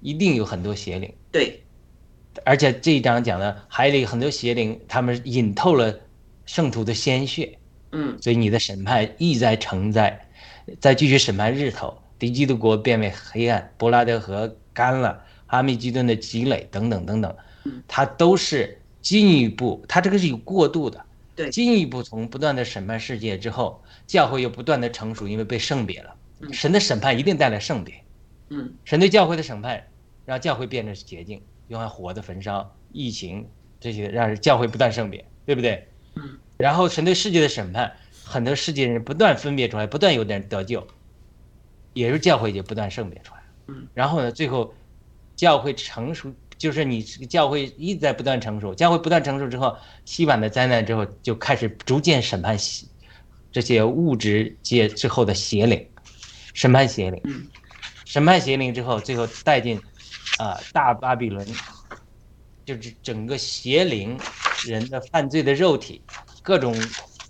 一定有很多邪灵。对，而且这一章讲的海里很多邪灵，他们饮透了圣徒的鲜血，嗯所以你的审判意在承载，再继续审判日头，敌基督国变为黑暗，伯拉德河干了，阿密基顿的积累等等等等嗯，它都是进一步，它这个是有过渡的，对进一步从不断的审判世界之后，教会又不断的成熟，因为被圣别了，嗯神的审判一定带来圣别，嗯神对教会的审判，让教会变成洁净，用来火的焚烧、疫情这些，让教会不断圣别，对不对？嗯。然后神对世界的审判，很多世界人不断分别出来，不断有的人得救，也是教会就不断圣别出来。嗯。然后呢，最后教会成熟，就是你这个教会一直在不断成熟，教会不断成熟之后，西版的灾难之后就开始逐渐审判邪这些物质界之后的邪灵，审判邪灵。嗯审判邪灵之后，最后带进啊、大巴比伦，就是整个邪灵人的犯罪的肉体，各种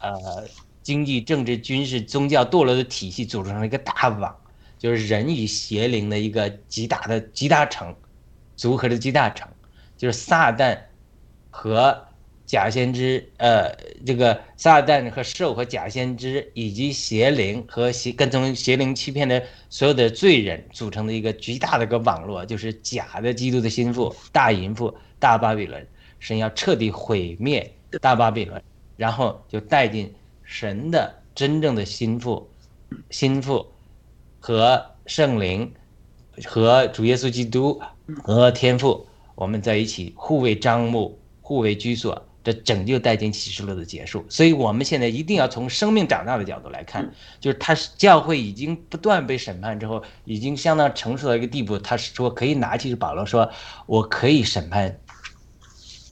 呃经济、政治、军事、宗教堕落的体系组成了一个大网，就是人与邪灵的一个极大的极大城，组合的极大城，就是撒旦和假先知，呃，这个撒旦和兽和假先知，以及邪灵和邪跟从邪灵欺骗的所有的罪人组成的一个极大的一个网络，就是假的基督的心腹大淫妇大巴比伦，神要彻底毁灭大巴比伦，然后就带进神的真正的心腹，心腹和圣灵和主耶稣基督和天父，我们在一起互为张目，互为居所。这拯救带进启示录的结束，所以我们现在一定要从生命长大的角度来看，就是他教会已经不断被审判之后，已经相当成熟到一个地步，他是说可以拿起保罗说，我可以审判，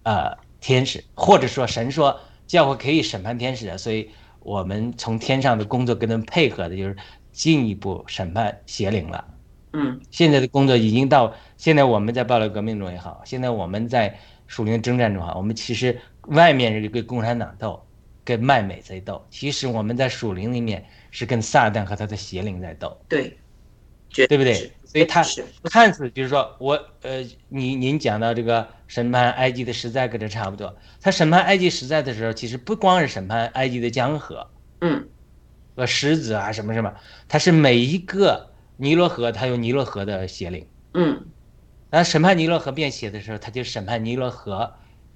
呃，天使，或者说神说教会可以审判天使的，所以我们从天上的工作跟他们配合的就是进一步审判邪灵了。嗯。现在的工作已经到，现在我们在暴乱革命中也好，现在我们在属灵征战中哈，我们其实外面是跟共产党斗，跟卖美在斗，其实我们在属灵里面是跟撒旦和他的邪灵在斗，对，绝对不对？所以他看似就是说我呃，你您讲到这个审判埃及的实在跟这差不多，他审判埃及实在的时候，其实不光是审判埃及的江河。嗯和石子啊什么什么，它是每一个尼罗河，它有尼罗河的邪灵。嗯然后审判尼罗河变血的时候，他就审判尼罗河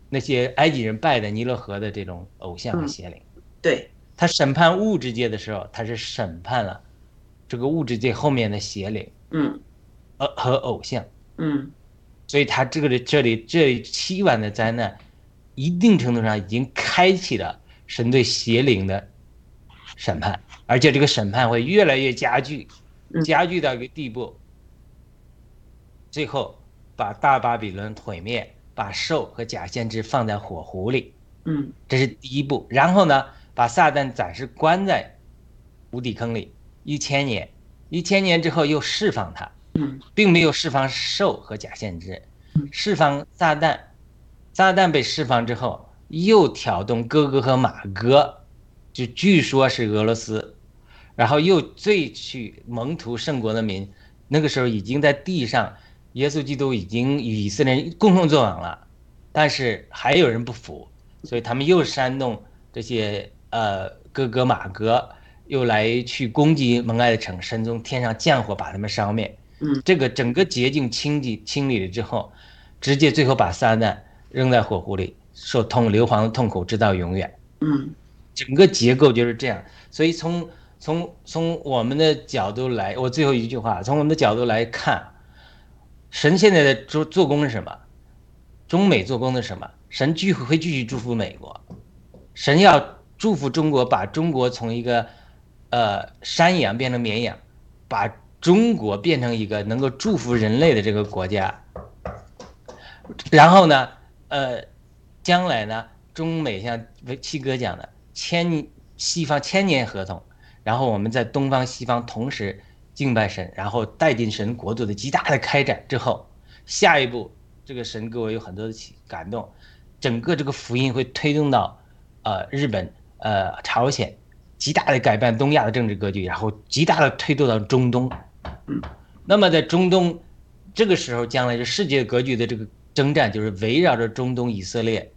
那些埃及人拜的尼罗河的这种偶像和邪灵。对，他审判物质界的时候，他是审判了这个物质界后面的邪灵嗯呃和偶像。嗯所以他这个里这里这七晚的灾难，一定程度上已经开启了神对邪灵的审判，而且这个审判会越来越加剧嗯，加剧到一个地步，最后把大巴比伦毁灭，把兽和假先知放在火湖里，嗯这是第一步。然后呢，把撒旦暂时关在无底坑里一千年，一千年之后又释放他。嗯并没有释放兽和假先知，释放撒旦撒旦被释放之后，又挑动哥哥和马哥，就据说是俄罗斯，然后又罪去蒙图圣国的民，那个时候已经在地上，耶稣基督已经与以色列人共同作王了，但是还有人不服，所以他们又煽动这些呃哥哥马哥，又来去攻击蒙爱的城，神从天上降火把他们烧灭。嗯，这个整个捷径清理清理了之后，直接最后把撒旦扔在火湖里，受痛硫磺的痛苦，直到永远。嗯整个结构就是这样，所以从从从我们的角度来，我最后一句话，从我们的角度来看，神现在的做做工是什么？中美做工的是什么？神继续会继续祝福美国，神要祝福中国，把中国从一个呃山羊变成绵羊，把中国变成一个能够祝福人类的这个国家。然后呢，呃，将来呢，中美像七哥讲的，千西方千年合同，然后我们在东方西方同时敬拜神，然后带进神国度的极大的开展之后，下一步这个神给我有很多的启感动，整个这个福音会推动到呃日本呃朝鲜，极大的改变东亚的政治格局，然后极大的推动到中东，嗯，那么在中东这个时候，将来这世界格局的这个征战就是围绕着中东以色列。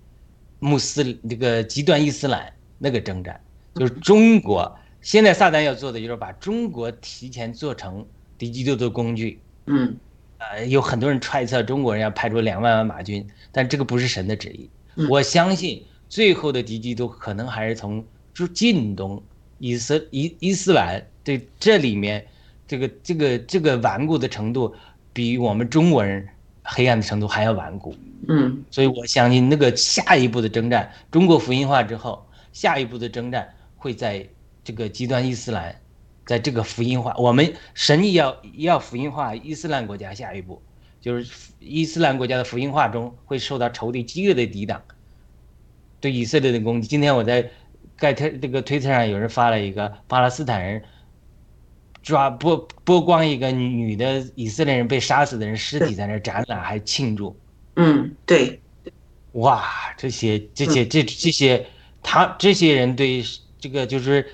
穆斯这个极端伊斯兰那个征战，就是中国现在撒旦要做的就是把中国提前做成敌基督的工具。嗯呃，有很多人揣测中国人要派出两万万马军，但这个不是神的旨意。嗯我相信最后的敌基督可能还是从就近东伊斯伊伊斯兰对这里面这个这个这个顽固的程度，比我们中国人黑暗的程度还要顽固。嗯所以我相信那个下一步的征战，中国福音化之后，下一步的征战会在这个极端伊斯兰，在这个福音化，我们神意要要福音化伊斯兰国家，下一步就是伊斯兰国家的福音化中会受到仇敌激烈的抵挡，对以色列的攻击。今天我在盖特这个推特上有人发了一个巴勒斯坦人抓剥剥光一个女的以色列人被杀死的人尸体在那展览还庆祝。嗯，对，哇，这些这些这这些，他这些人对这个就是，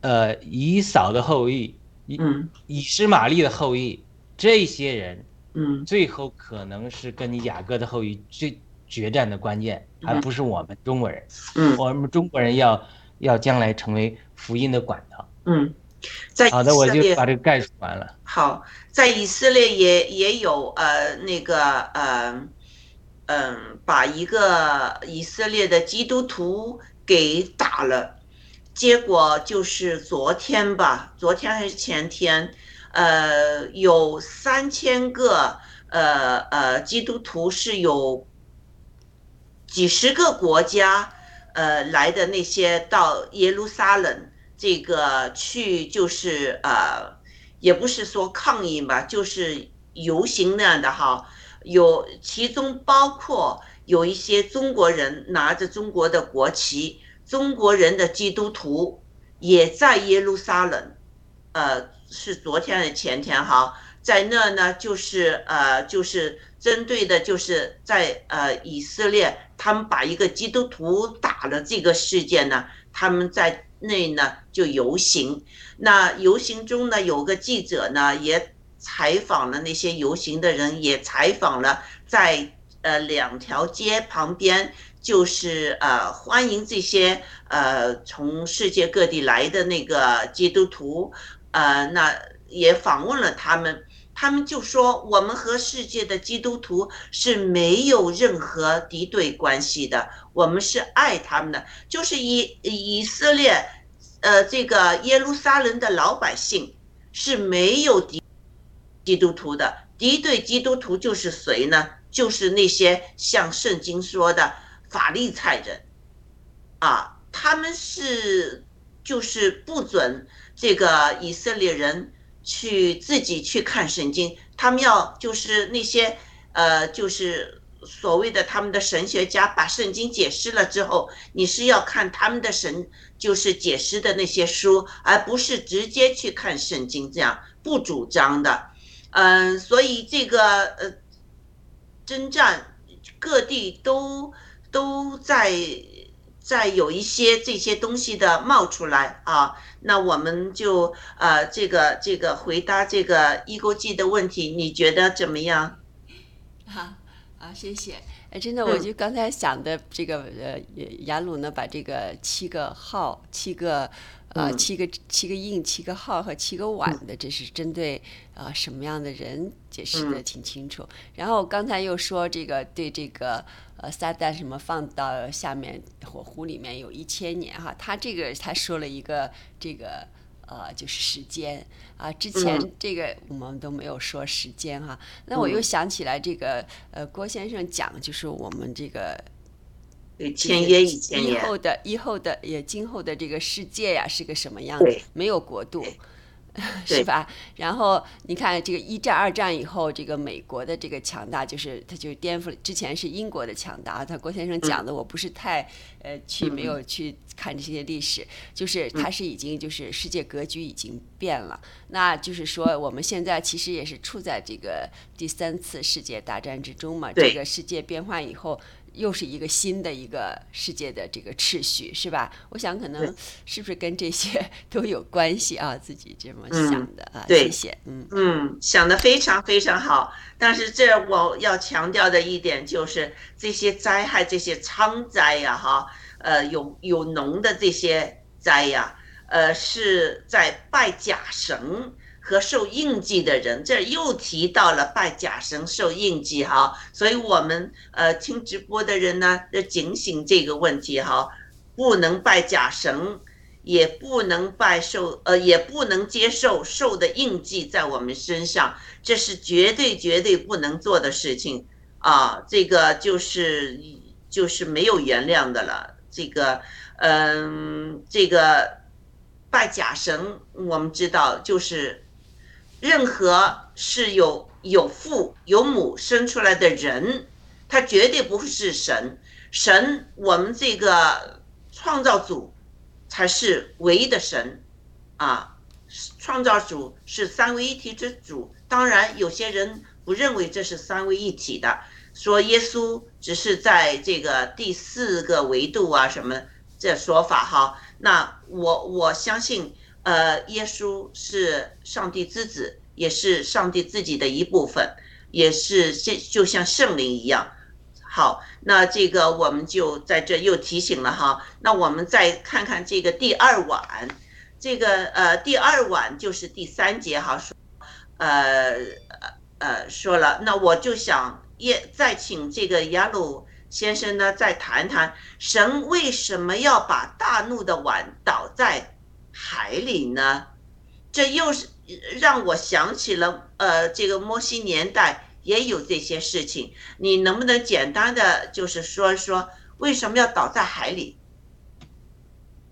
呃，以扫的后裔，以嗯以实玛利的后裔，这些人嗯最后可能是跟雅各的后裔最决战的关键，而不是我们中国人。嗯我们中国人要要将来成为福音的管道。嗯，在好的，我就把这个概述完了。好，在以色列也也有呃那个呃嗯、把一个以色列的基督徒给打了，结果就是昨天吧，昨天还是前天，呃，有三千个呃呃基督徒是有几十个国家呃来的那些到耶路撒冷这个去就是呃。也不是说抗议吧，就是游行那样的哈。有其中包括有一些中国人拿着中国的国旗，中国人的基督徒也在耶路撒冷，呃，是昨天还是前天哈，在那呢就是呃就是针对的就是在呃以色列，他们把一个基督徒打了这个事件呢，他们在那呢就游行。那游行中呢，有个记者呢也采访了那些游行的人，也采访了在呃两条街旁边，就是呃欢迎这些呃从世界各地来的那个基督徒，呃那也访问了他们，他们就说我们和世界的基督徒是没有任何敌对关系的，我们是爱他们的，就是以以色列。呃，这个耶路撒冷的老百姓是没有敌基督徒的，敌对基督徒就是谁呢？就是那些像圣经说的法利赛人，啊，他们是就是不准这个以色列人去自己去看圣经，他们要就是那些呃，就是所谓的他们的神学家把圣经解释了之后，你是要看他们的神。就是解释的那些书，而不是直接去看圣经，这样不主张的。嗯，所以这个呃，征战各地都都在在有一些这些东西的冒出来啊。那我们就呃这个这个回答这个一钩记的问题，你觉得怎么样？好，好，谢谢。哎，真的，我就刚才想的这个呃，雅鲁呢，把这个七个号、七个呃、七个七个印、七个号和七个碗的，这是针对啊什么样的人解释的挺清楚。然后刚才又说这个对这个呃撒旦什么放到下面火湖里面有一千年哈，他这个他说了一个这个。呃，就是时间啊，之前这个我们都没有说时间哈。那我又想起来这个呃，郭先生讲就是我们这个对签约一千年以后的以后的也今后的这个世界呀是个什么样子？没有国度。是吧？然后你看，这个一战、二战以后，这个美国的这个强大，就是它就颠覆了之前是英国的强大。他郭先生讲的，我不是太呃去没有去看这些历史，就是它是已经就是世界格局已经变了。那就是说，我们现在其实也是处在这个第三次世界大战之中嘛。这个世界变化以后。又是一个新的一个世界的这个秩序，是吧？我想可能是不是跟这些都有关系啊？自己这么想的啊？谢谢，嗯嗯，想的非常非常好。但是这我要强调的一点就是，这些灾害、这些仓灾呀，哈，呃，有有农的这些灾呀，呃，是在拜假神。和受印记的人，这又提到了拜假神受印记哈，所以我们呃听直播的人呢要警醒这个问题哈，不能拜假神，也不能拜受呃也不能接受受的印记在我们身上，这是绝对绝对不能做的事情啊，这个就是就是没有原谅的了，这个嗯这个拜假神，我们知道就是。任何是有有父有母生出来的人，他绝对不是神。神，我们这个创造主才是唯一的神啊！创造主是三位一体之主。当然，有些人不认为这是三位一体的，说耶稣只是在这个第四个维度啊什么这说法哈。那我我相信。呃，耶稣是上帝之子，也是上帝自己的一部分，也是像就像圣灵一样。好，那这个我们就在这又提醒了哈。那我们再看看这个第二晚，这个呃第二晚就是第三节哈说，呃呃说了，那我就想也再请这个亚鲁先生呢再谈谈神为什么要把大怒的碗倒在。海里呢，这又是让我想起了，呃，这个摩西年代也有这些事情。你能不能简单的就是说说为什么要倒在海里？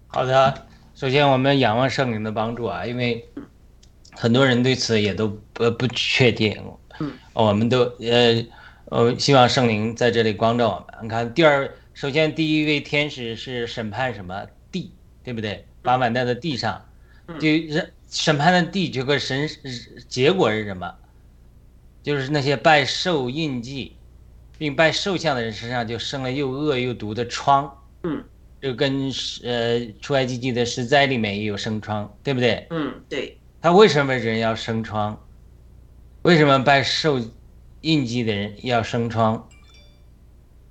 好的，首先我们仰望圣灵的帮助啊，因为很多人对此也都不不确定。嗯，我们都呃呃希望圣灵在这里光照我们。你看，第二，首先第一位天使是审判什么地，对不对？把碗掉在地上，就审审判的地这个神结果是什么？就是那些拜兽印记，并拜兽像的人身上就生了又恶又毒的疮。嗯，就跟呃出埃及记的十灾里面也有生疮，对不对？嗯，对。他为什么人要生疮？为什么拜兽印记的人要生疮？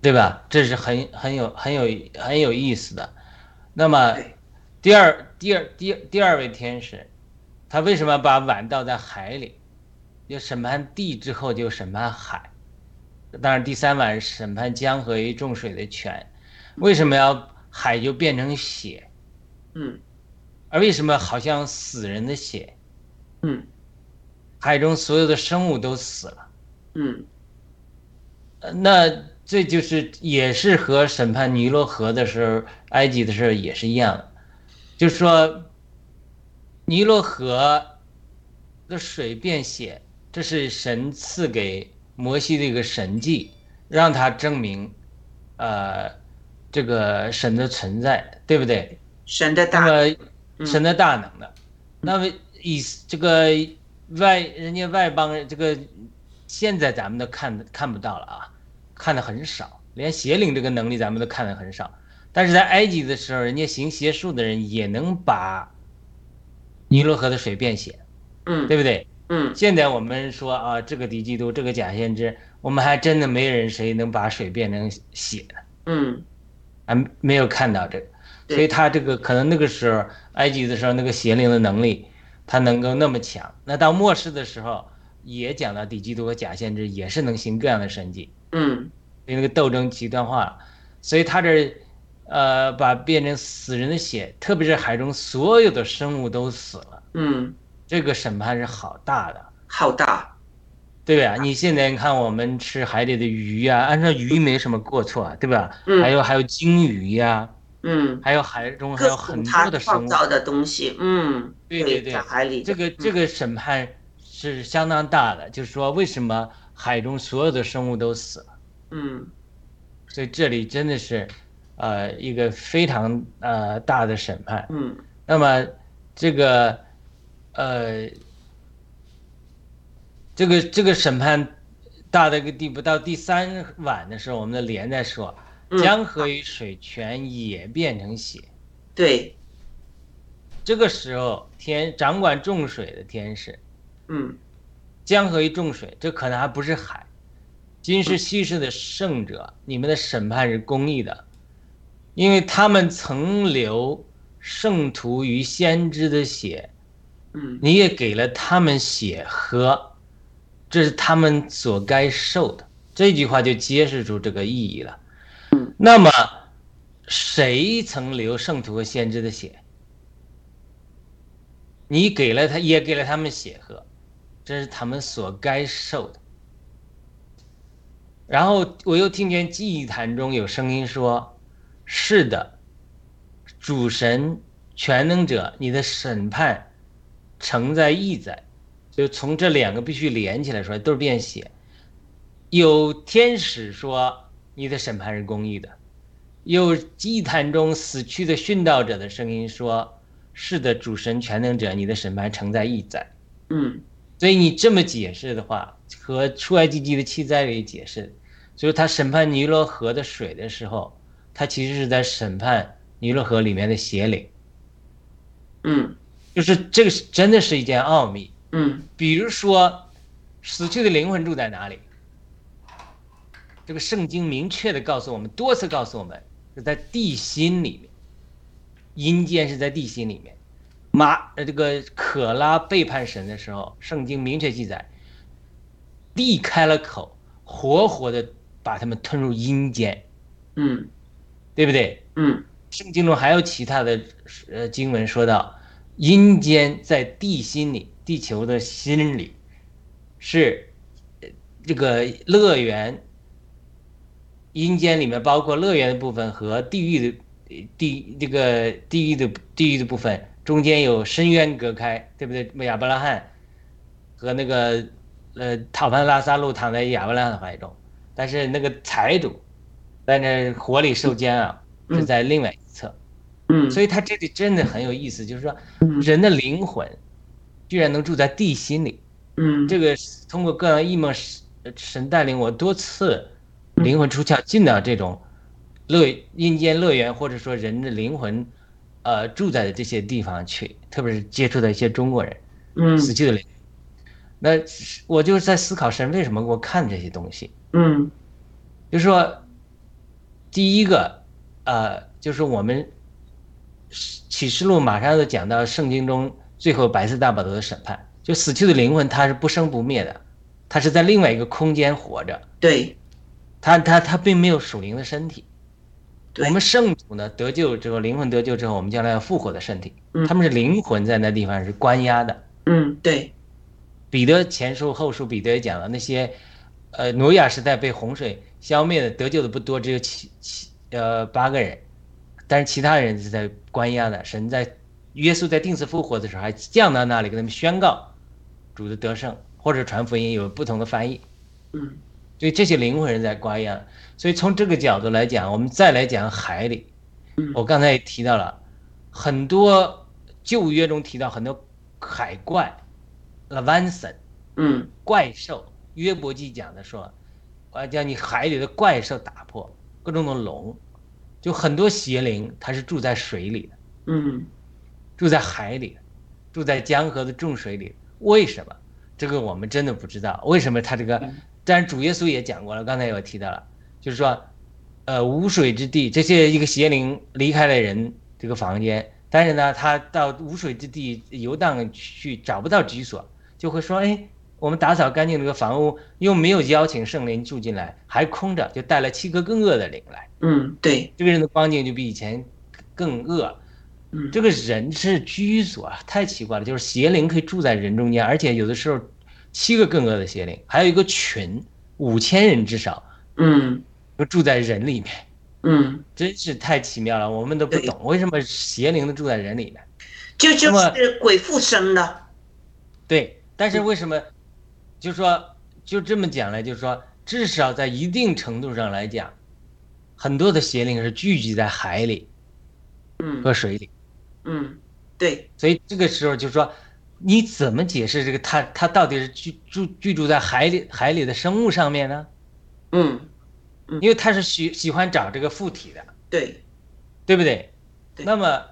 对吧？这是很很有很有很有意思的。那么。第二，第二，第第二位天使，他为什么把碗倒在海里？就审判地之后就审判海，当然第三碗审判江河与众水的泉。为什么要海就变成血？嗯，而为什么好像死人的血？嗯，海中所有的生物都死了。嗯，那这就是也是和审判尼罗河的时候，埃及的时候也是一样。就是说，尼罗河的水变血，这是神赐给摩西的一个神迹，让他证明，呃，这个神的存在，对不对？神的大，神的大能的。那么以这个外人家外邦人，这个现在咱们都看看不到了啊，看的很少。连邪灵这个能力咱们都看的很少。但是在埃及的时候，人家行邪术的人也能把尼罗河的水变血，嗯。对不对？嗯。现在我们说啊，这个敌基督，这个假先知，我们还真的没人谁能把水变成血。的，嗯。还，没有看到这个，所以他这个可能那个时候埃及的时候那个邪灵的能力，他能够那么强。那到末世的时候，也讲到敌基督和假先知也是能行各样的神迹，嗯。所以那个斗争极端化了，所以他这呃把变成死人的血，特别是海中所有的生物都死了，嗯，这个审判是好大的。好大，对吧？你现在看我们吃海里的鱼呀、按照鱼没什么过错啊，对吧？嗯还有还有鲸鱼呀、嗯，还有海中还有很多的生物。创造的东西，嗯，对对对在海里这个这个审判是相当大的，就是说为什么海中所有的生物都死了？嗯所以这里真的是，呃，一个非常呃大的审判。嗯那么这个呃，这个这个审判大的一个地步，到第三晚的时候，我们的连在说，嗯江河与水泉也变成血。对，这个时候，天掌管众水的天使，嗯江河与众水，这可能还不是海。今世昔世的圣者，你们的审判是公义的，因为他们曾流圣徒与先知的血，嗯你也给了他们血喝，这是他们所该受的。这句话就揭示出这个意义了。嗯，那么谁曾流圣徒和先知的血？你给了他，也给了他们血喝，这是他们所该受的。然后我又听见记忆坛中有声音说：“是的，主神全能者，你的审判承载意在。”就从这两个必须连起来说，都是变写。有天使说你的审判是公义的，有祭坛中死去的殉道者的声音说：“是的，主神全能者，你的审判承载意在。”嗯所以你这么解释的话，和出埃及记的七灾里解释，就是他审判尼罗河的水的时候，他其实是在审判尼罗河里面的邪灵，嗯就是这个是真的是一件奥秘。嗯比如说，死去的灵魂住在哪里？这个圣经明确的告诉我们，多次告诉我们是在地心里面，阴间是在地心里面。马呃，这个可拉背叛神的时候，圣经明确记载，地开了口，活活的把他们吞入阴间，嗯对不对？嗯圣经中还有其他的呃经文说到，阴间在地心里，地球的心里，是呃这个乐园。阴间里面包括乐园的部分和地狱的呃地这个地狱的地狱的部分，中间有深渊隔开，对不对？亚伯拉罕和那个呃讨饭拉萨路躺在亚伯拉罕的怀中，但是那个财主在那火里受煎熬，是在另外一侧。嗯，所以他这里真的很有意思，就是说嗯人的灵魂居然能住在地心里。嗯这个通过各样异梦，神神带领我多次灵魂出窍，进到这种乐阴间乐园，或者说人的灵魂，呃，住在的这些地方去，特别是接触到一些中国人嗯死去的灵。那我就是在思考神为什么给我看这些东西。嗯就是说，第一个，呃，就是我们启示录马上就讲到圣经中最后白色大宝座的审判，就死去的灵魂它是不生不灭的，它是在另外一个空间活着，对。它它它并没有属灵的身体。对。我们圣主呢得救之后，灵魂得救之后，我们将来要复活的身体，嗯。他们是灵魂在那地方是关押的。嗯对。彼得前书后书，彼得也讲了那些，呃，挪亚时代被洪水消灭的得救的不多，只有七七呃八个人，但是其他人是在关押的。神在耶稣在定死复活的时候，还降到那里给他们宣告主的得胜，或者传福音，有不同的翻译。嗯所以这些灵魂人在关押。所以从这个角度来讲，我们再来讲海里，嗯我刚才也提到了很多旧约中提到很多海怪 l a v a n s o n 嗯怪兽，约伯记讲的说，我要将你海里的怪兽打破。各种的龙，就很多邪灵，它是住在水里的，嗯住在海里的，住在江河的重水里。为什么？这个我们真的不知道。为什么他这个？但是主耶稣也讲过了，刚才有提到了，就是说，呃，无水之地，这些一个邪灵离开了人这个房间，但是呢，他到无水之地游荡去，找不到居所，就会说，哎，我们打扫干净这个房屋，又没有邀请圣灵住进来，还空着，就带了七个更恶的灵来。嗯，对，这个人的光景就比以前更恶。嗯这个人是居所啊，太奇怪了，就是邪灵可以住在人中间，而且有的时候七个更恶的邪灵，还有一个群五千人至少嗯就住在人里面，嗯，真是太奇妙了，我们都不懂为什么邪灵都住在人里面。就就是鬼附身了。对，但是为什么，就说就这么讲来，就是说至少在一定程度上来讲，很多的邪灵是聚集在海里嗯和水里。嗯，对，所以这个时候就说，你怎么解释这个它它到底是居住居住在海里海里的生物上面呢？嗯因为它是喜喜欢找这个附体的，对，对不对？对那么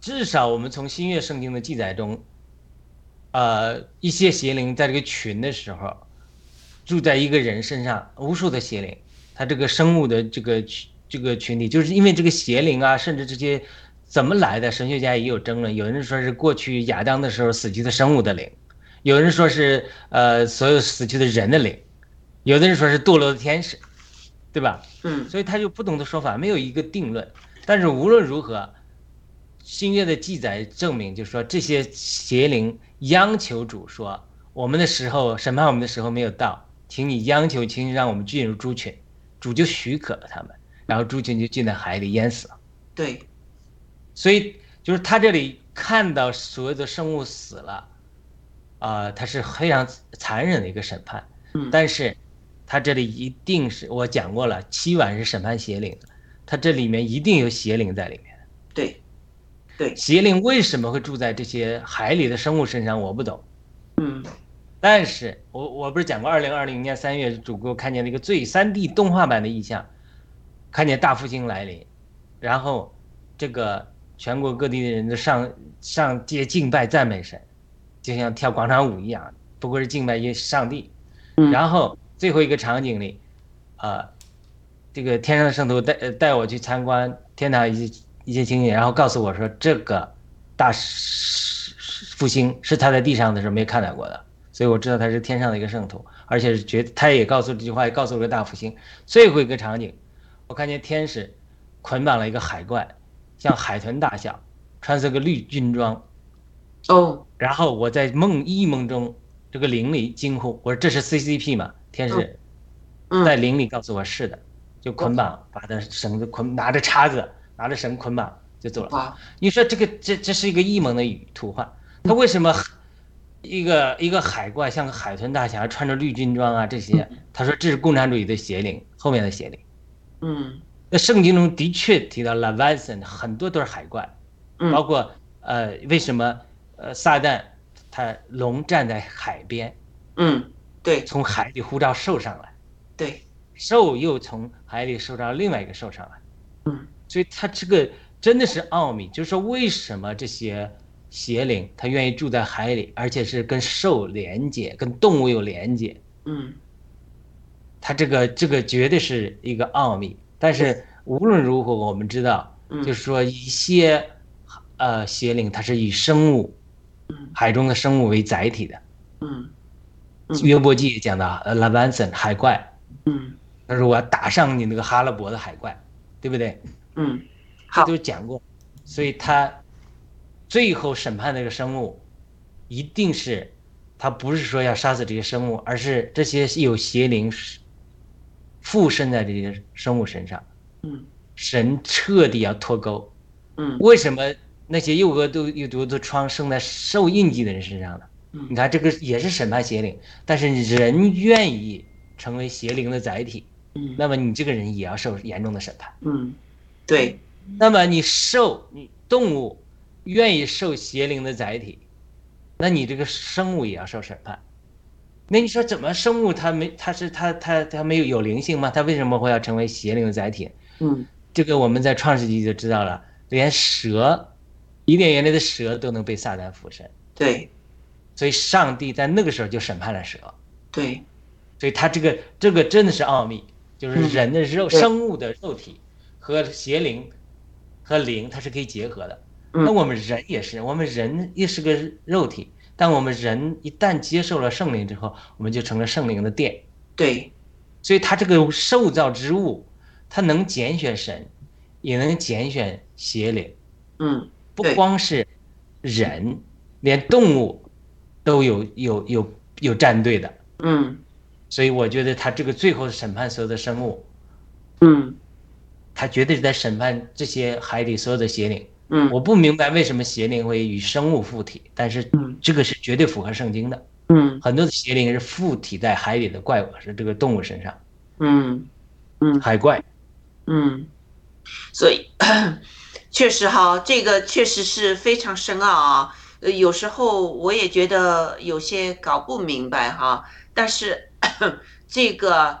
至少我们从新月圣经的记载中，呃，一些邪灵在这个群的时候，住在一个人身上，无数的邪灵，他这个生物的这个群这个群体，就是因为这个邪灵啊，甚至这些怎么来的，神学家也有争论。有人说是过去亚当的时候死去的生物的灵，有人说是呃所有死去的人的灵，有的人说是堕落的天使，对吧？嗯所以他就不同的说法，没有一个定论。但是无论如何，新约的记载证明，就是说这些邪灵央求主说，我们的时候审判我们的时候没有到，请你央求，请你让我们进入猪群，主就许可了他们，然后猪群就进到海里淹死了。对，所以就是他这里看到所有的生物死了，啊、他是非常残忍的一个审判。嗯但是他这里一定是我讲过了，七晚是审判邪灵的，他这里面一定有邪灵在里面。对，对，邪灵为什么会住在这些海里的生物身上？我不懂。嗯但是我我不是讲过，二零二零年三月，主播看见了一个最三 D 动画版的意象，看见大复兴来临，然后这个全国各地的人都上上街敬拜赞美神，就像跳广场舞一样，不过是敬拜一上帝。嗯然后最后一个场景里，呃，这个天上的圣徒带呃带我去参观天堂一些一些情景，然后告诉我说这个大复兴是他在地上的时候没看到过的，所以我知道他是天上的一个圣徒，而且是觉他也告诉这句话，也告诉我个大复兴。最后一个场景，我看见天使捆绑了一个海怪，像海豚大小，穿着个绿军装，哦，然后我在梦一梦中，这个灵里惊呼：“我说这是 CCP 嘛？”天使嗯在灵里告诉我是的，就捆绑，把他绳子捆，拿着叉子，拿着绳捆绑就走了。啊，你说这个这这是一个异蒙的语图画，他为什么一个一个海怪像个海豚大侠，穿着绿军装啊这些？他说这是共产主义的邪灵，后面的邪灵。嗯。那圣经中的确提到 Leviathan，很多都是海怪，包嗯括呃为什么呃撒旦他龙站在海边，嗯，对。从海里呼召兽上来，对，兽又从海里受到另外一个兽上来，嗯所以他这个真的是奥秘，就是说为什么这些邪灵他愿意住在海里，而且是跟兽连接，跟动物有连接，嗯。它这个这个绝对是一个奥秘。但是无论如何，我们知道，嗯。就是说一些呃邪灵它是以生物嗯。海中的生物为载体的。嗯。嗯。约伯记也讲到，呃 a n s 海怪，嗯。他说我要打上你那个哈勒伯的海怪，对不对？嗯，好都讲过，所以他最后审判那个生物，一定是他不是说要杀死这些生物，而是这些有邪灵附身在这些生物身上，嗯神彻底要脱钩。嗯为什么那些又恶都有毒的疮生在受印记的人身上呢？嗯你看这个也是审判邪灵，但是人愿意成为邪灵的载体，嗯那么你这个人也要受严重的审判。嗯，对，那么你受你动物愿意受邪灵的载体，那你这个生物也要受审判。那你说怎么生物它没它是它它它没有有灵性吗？它为什么会要成为邪灵的载体？嗯。这个我们在创世纪就知道了，连蛇，伊甸园里的蛇都能被撒旦附身，对。所以上帝在那个时候就审判了蛇，对。所以他这个这个真的是奥秘，就是嗯。人的肉、对。生物的肉体和邪灵和灵它是可以结合的。嗯那我们人也是，我们人也是个肉体，但我们人一旦接受了圣灵之后，我们就成了圣灵的殿。对所以它这个受造之物，它能拣选神，也能拣选邪灵，嗯不光是人，连动物都有有有有站队的。嗯所以我觉得他这个最后审判所有的生物，嗯他绝对是在审判这些海底所有的邪灵。嗯我不明白为什么邪灵会与生物附体，但是嗯这个是绝对符合圣经的。嗯很多的邪灵是附体在海里的怪物，是这个动物身上，嗯嗯海怪。嗯，所以 确实哈，这个确实是非常深奥啊。呃，有时候我也觉得有些搞不明白哈，但是 这个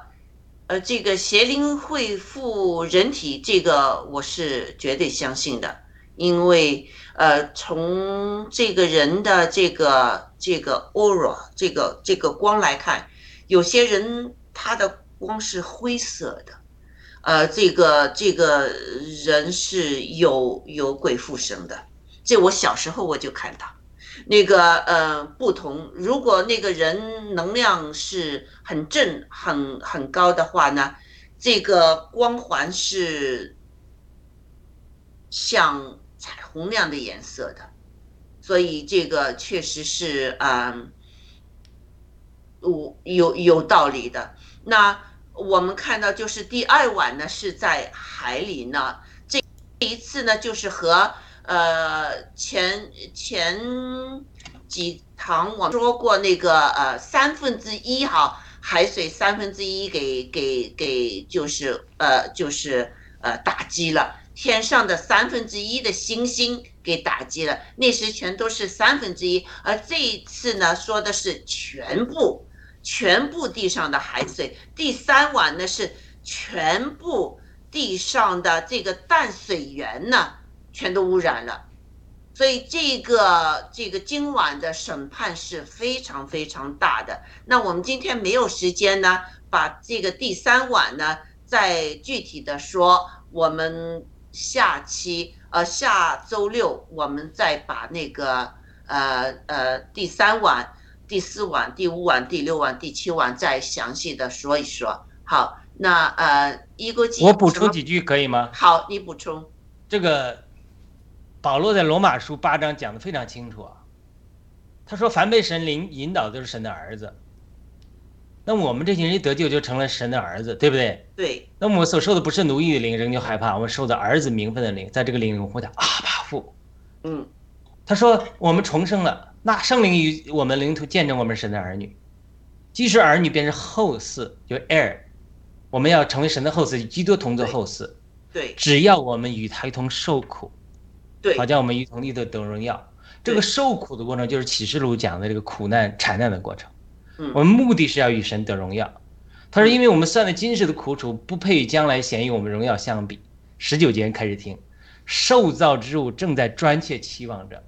呃，这个邪灵会附人体，这个我是绝对相信的，因为呃，从这个人的这个这个 aura 这个这个光来看，有些人他的光是灰色的。呃，这个这个人是有有鬼附身的，这我小时候我就看到，那个呃不同，如果那个人能量是很正很很高的话呢，这个光环是像彩虹那样的颜色的，所以这个确实是嗯，有有有道理的。那我们看到就是第二晚呢是在海里呢，这一次呢就是和呃前前几堂我说过那个呃三分之一哈海水三分之一给给给就是呃就是呃打击了。天上的三分之一的星星给打击了，那时全都是三分之一，而这一次呢说的是全部。全部地上的海水，第三晚呢是全部地上的这个淡水源呢全都污染了，所以这个这个今晚的审判是非常非常大的。那我们今天没有时间呢，把这个第三晚呢再具体的说，我们下期呃下周六我们再把那个呃呃第三晚。第四晚、第五晚、第六晚、第七晚再详细的说一说。好，那呃，一个我补充几句可以吗？好，你补充。这个保罗在罗马书八章讲的非常清楚啊，他说凡被神灵引导都是神的儿子。那我们这些人一得救就成了神的儿子，对不对？对。那我们所受的不是奴役的灵，仍旧害怕；我们受的儿子名分的灵，在这个灵里我们叫阿爸父。嗯。他说我们重生了。那圣灵与我们灵土见证我们神的儿女，既是儿女，便是后嗣，就 heir。我们要成为神的后嗣，与基督同作后嗣。对，只要我们与他一同受苦，对，好像我们一同一同得荣耀。这个受苦的过程，就是启示录讲的这个苦难、产难的过程。嗯，我们目的是要与神得荣耀。他说，因为我们算的今世的苦楚，不配与将来显与我们荣耀相比。十九节开始听，受造之物正在专切期望着。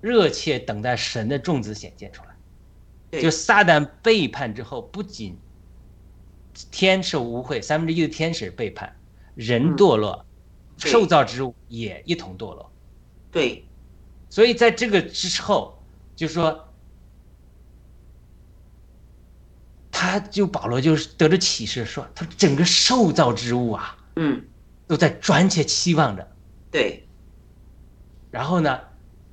热切等待神的种子显现出来，就撒旦背叛之后，不仅天受污秽，三分之一的天使背叛，人堕落，嗯、受造之物也一同堕落。对，所以在这个之后，就说，他就保罗就是得着启示说，他整个受造之物啊，嗯，都在专切期望着。对，然后呢？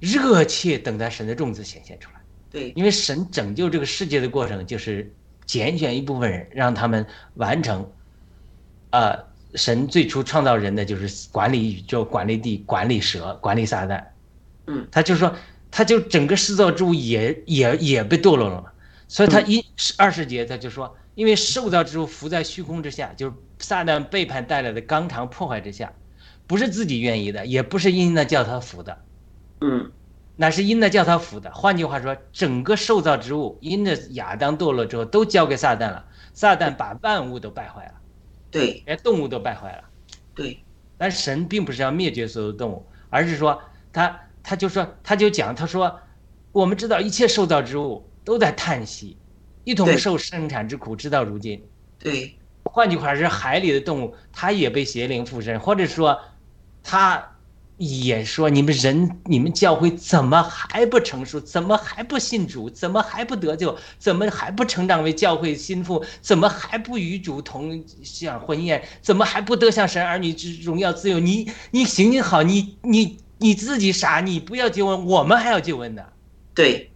热切等待神的种子显现出来，对，因为神拯救这个世界的过程，就是拣选一部分人，让他们完成，呃，神最初创造人的就是管理宇宙、管理地、管理蛇、管理撒旦，嗯，他就说，他就整个世造之物也也也被堕落了嘛，所以他一二十节他就说，因为受造之物浮在虚空之下，就是撒旦背叛带来的纲常破坏之下，不是自己愿意的，也不是因那叫他服的。嗯，那是因着叫他服的。换句话说，整个受造之物因着亚当堕落之后都交给撒旦了，撒旦把万物都败坏了，对连动物都败坏了。对但神并不是要灭绝所有动物，而是说他他就说他就讲他说，我们知道一切受造之物都在叹息，一同受生产之苦，直到如今。对换句话是，海里的动物它也被邪灵附身，或者说，他也说你们人、你们教会怎么还不成熟？怎么还不信主？怎么还不得救？怎么还不成长为教会心腹？怎么还不与主同享婚宴？怎么还不得享神儿女之荣耀自由？你你行行好，你你你自己傻，你不要救恩，我们还要救恩呢。对，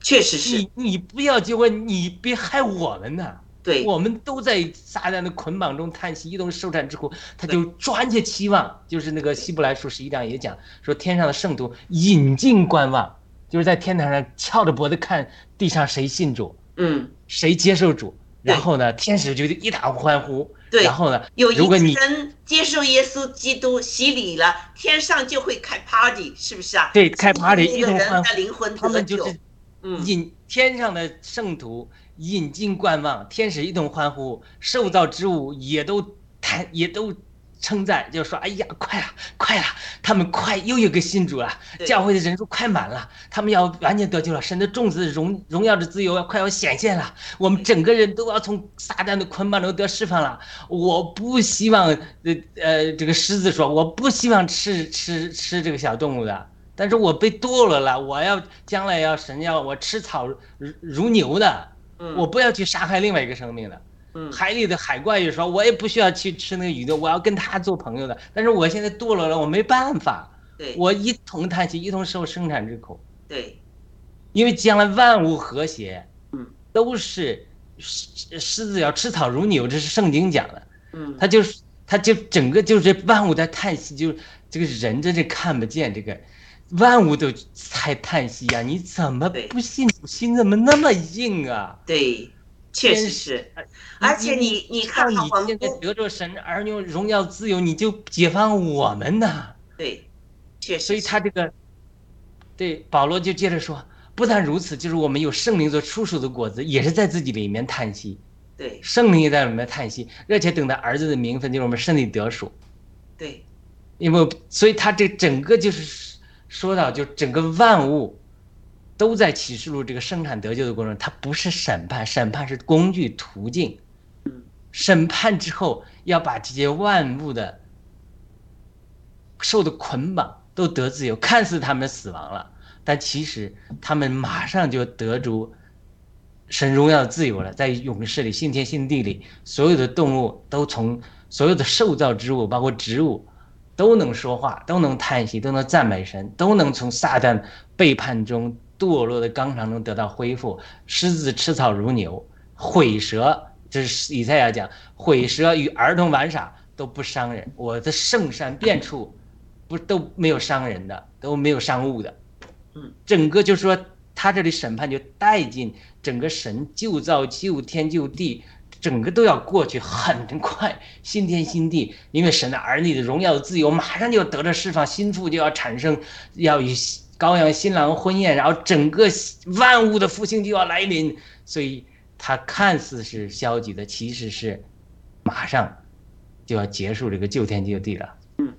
确实是你你不要救恩，你别害我们呢。对我们都在撒旦的捆绑中叹息，一同受产之苦。他就专切期望，就是那个希伯来书十一章也讲说，天上的圣徒引进观望，就是在天台上翘着脖子看地上谁信主，嗯谁接受主。然后呢，天使就一打欢呼。对然后呢，有一个人接受耶稣基督洗礼了，天上就会开 party，是不是啊？对开 party 一个人的灵魂他得救们就是嗯引天上的圣徒引颈观望，天使一同欢呼，受造之物也都叹也都称赞，就说：“哎呀，快了，快了，他们快又有个新主了，教会的人数快满了，他们要完全得救了，神的种子荣荣耀的自由要快要显现了，我们整个人都要从撒旦的捆绑中得释放了。我不希望，呃呃，这个狮子说，我不希望吃吃吃这个小动物的。”但是我被堕落了，我要将来要神要我吃草如如牛的，嗯我不要去杀害另外一个生命的。嗯海里的海怪也说，我也不需要去吃那个鱼的，我要跟他做朋友的。但是我现在堕落了，我没办法，对我一同叹息，一同受生产之苦，对因为将来万物和谐，嗯，都是狮狮子要吃草如牛，这是圣经讲的。嗯他就是他就整个就是万物在叹息，就这个人真是看不见这个。万物都在叹息呀、你怎么不信主？心怎么那么硬啊？对，确实是。而且你你看你现在得着神儿女荣耀自由，你就解放我们呐。对，确实。所以他这个，对保罗就接着说，不但如此，就是我们有圣灵做出手的果子，也是在自己里面叹息，对圣灵也在里面叹息，而且等待儿子的名分，就是我们身体得属。对因为所以他这整个就是说到，就整个万物都在启示录这个生产得救的过程中，它不是审判，审判是工具途径。嗯审判之后要把这些万物的受的捆绑都得自由，看似他们死亡了，但其实他们马上就得着神荣耀的自由了，在勇士里、信天信地里，所有的动物都从所有的受造之物，包括植物，都能说话，都能叹息，都能赞美神，都能从撒旦背叛中堕落的纲常中得到恢复。狮子吃草如牛，毁蛇，这是以赛亚讲，毁蛇与儿童玩耍都不伤人，我的圣山遍处不都没有伤人的，都没有伤物的。嗯，整个就是说，他这里审判就带进整个神旧造、旧天、旧地，整个都要过去，很快，新天新地，因为神的儿女的荣耀的自由马上就要得到释放，心腹就要产生，要与羔羊新郎婚宴，然后整个万物的复兴就要来临，所以它看似是消极的，其实是马上就要结束这个旧天旧地了。嗯，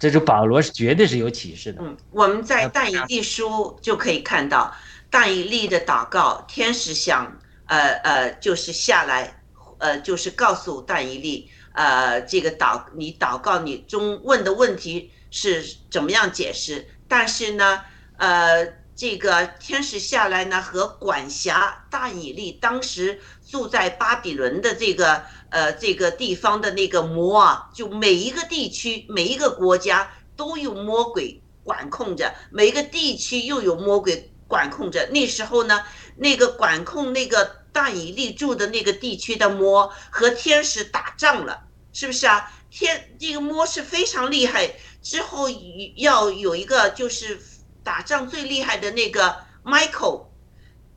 这是保罗是绝对是有启示的。嗯，我们在但以利书就可以看到，但以利的祷告，天使想，呃呃，就是下来，呃，就是告诉但以利，呃，这个祷你祷告你中问的问题是怎么样解释，但是呢，呃，这个天使下来呢和管辖但以利当时住在巴比伦的这个呃这个地方的那个魔啊，就每一个地区每一个国家都有魔鬼管控着，每一个地区又有魔鬼管控着。那时候呢，那个管控那个但以利住的那个地区的魔和天使打仗了，是不是啊？天这个魔是非常厉害，之后要有一个就是打仗最厉害的那个 Michael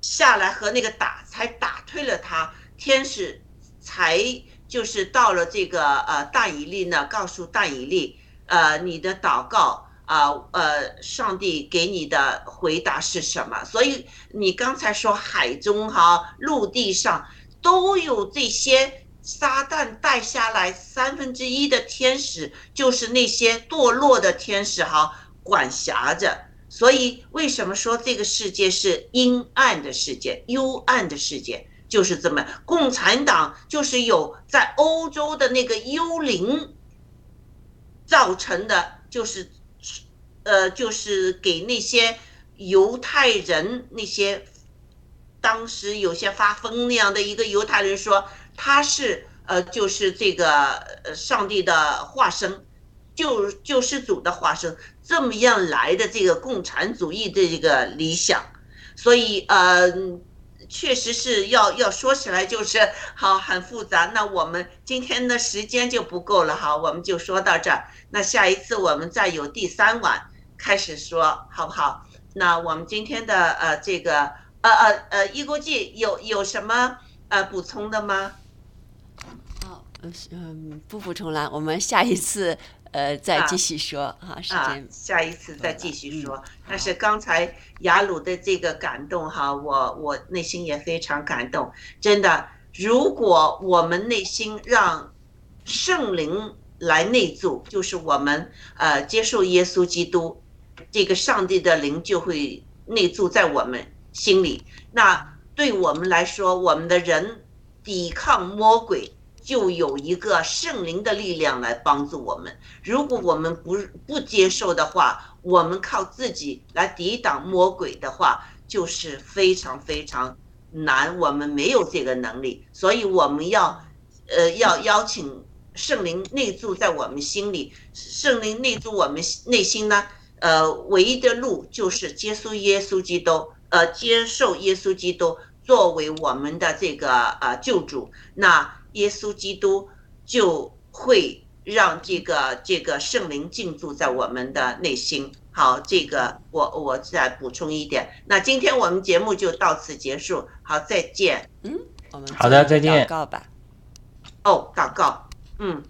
下来和那个打，才打退了他，天使才就是到了这个呃大以利呢，告诉大以利，呃，你的祷告啊呃，上帝给你的回答是什么？所以你刚才说海中哈、陆地上都有这些撒旦带下来三分之一的天使，就是那些堕落的天使哈，管辖着。所以为什么说这个世界是阴暗的世界、幽暗的世界？就是这么，共产党就是有在欧洲的那个幽灵造成的，就是。呃，就是给那些犹太人，那些当时有些发疯那样的一个犹太人说，他是呃，就是这个呃上帝的化身，救救世主的化身，这么样来的这个共产主义的这个理想，所以呃，确实是要要说起来就是好很复杂。那我们今天的时间就不够了哈，我们就说到这儿。那下一次我们再有第三晚。开始说好不好？那我们今天的呃这个呃呃呃一国际有有什么呃补充的吗？好，嗯嗯不补充了，我们下一次呃再继续说哈，时间下一次再继续说。但是刚才雅鲁的这个感动哈，我我内心也非常感动，真的，如果我们内心让圣灵来内住，就是我们呃接受耶稣基督。这个上帝的灵就会内住在我们心里。那对我们来说，我们的人抵抗魔鬼，就有一个圣灵的力量来帮助我们。如果我们不不接受的话，我们靠自己来抵挡魔鬼的话，就是非常非常难。我们没有这个能力，所以我们要呃要邀请圣灵内住在我们心里。圣灵内住我们内心呢？呃，唯一的路就是接受耶稣基督，呃，接受耶稣基督作为我们的这个呃救主，那耶稣基督就会让这个这个圣灵进驻在我们的内心。好，这个我我再补充一点，那今天我们节目就到此结束。好，再见。嗯，我们好的，再见。祷告吧。哦，祷告。嗯，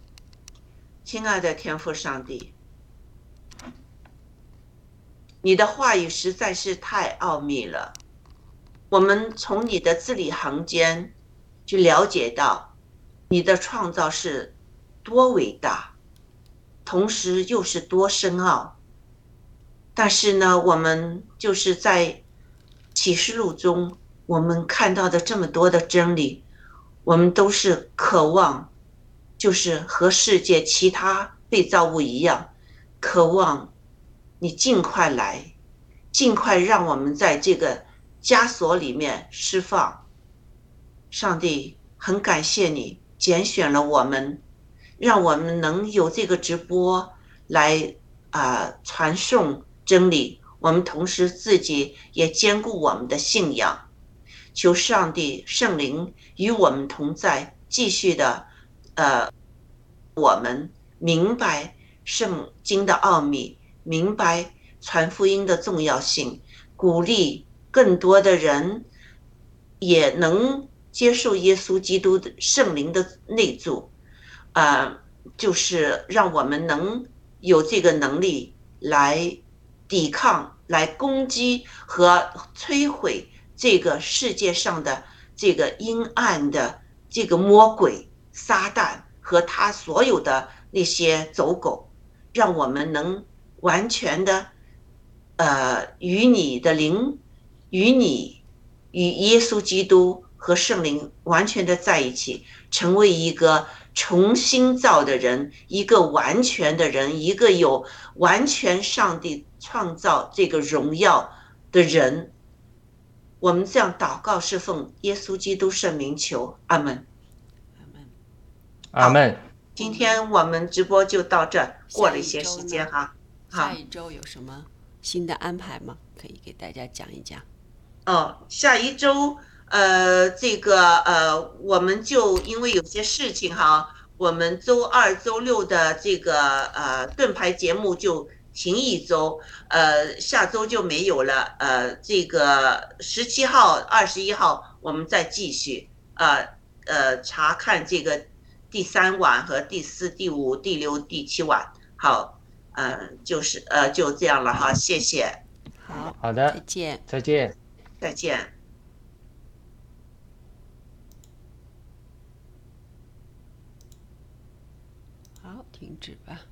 亲爱的天父上帝。你的话语实在是太奥秘了，我们从你的字里行间去了解到你的创造是多伟大，同时又是多深奥。但是呢，我们就是在启示录中，我们看到的这么多的真理，我们都是渴望，就是和世界其他被造物一样，渴望。你尽快来，尽快让我们在这个枷锁里面释放。上帝很感谢你拣选了我们，让我们能有这个直播来啊传送真理。我们同时自己也兼顾我们的信仰，求上帝圣灵与我们同在，继续的呃，我们明白圣经的奥秘。明白传福音的重要性，鼓励更多的人也能接受耶稣基督的圣灵的内住，啊，就是让我们能有这个能力来抵抗、来攻击和摧毁这个世界上的这个阴暗的这个魔鬼撒旦和他所有的那些走狗，让我们能。完全的，呃，与你的灵，与你，与耶稣基督和圣灵完全的在一起，成为一个重新造的人，一个完全的人，一个有完全上帝创造这个荣耀的人。我们这样祷告，是奉耶稣基督圣名求，阿门。阿门。阿门。今天我们直播就到这，过了一些时间哈。下一周有什么新的安排吗？可以给大家讲一讲。哦，下一周，呃，这个呃，我们就因为有些事情哈，我们周二、周六的这个呃盾牌节目就停一周，呃，下周就没有了。呃，这个十七号、二十一号我们再继续，呃呃，查看这个第三晚和第四、第五、第六、第七晚。好。呃，就是呃，就这样了哈，谢谢，好，好的再，见。再见。再见。好，停止吧。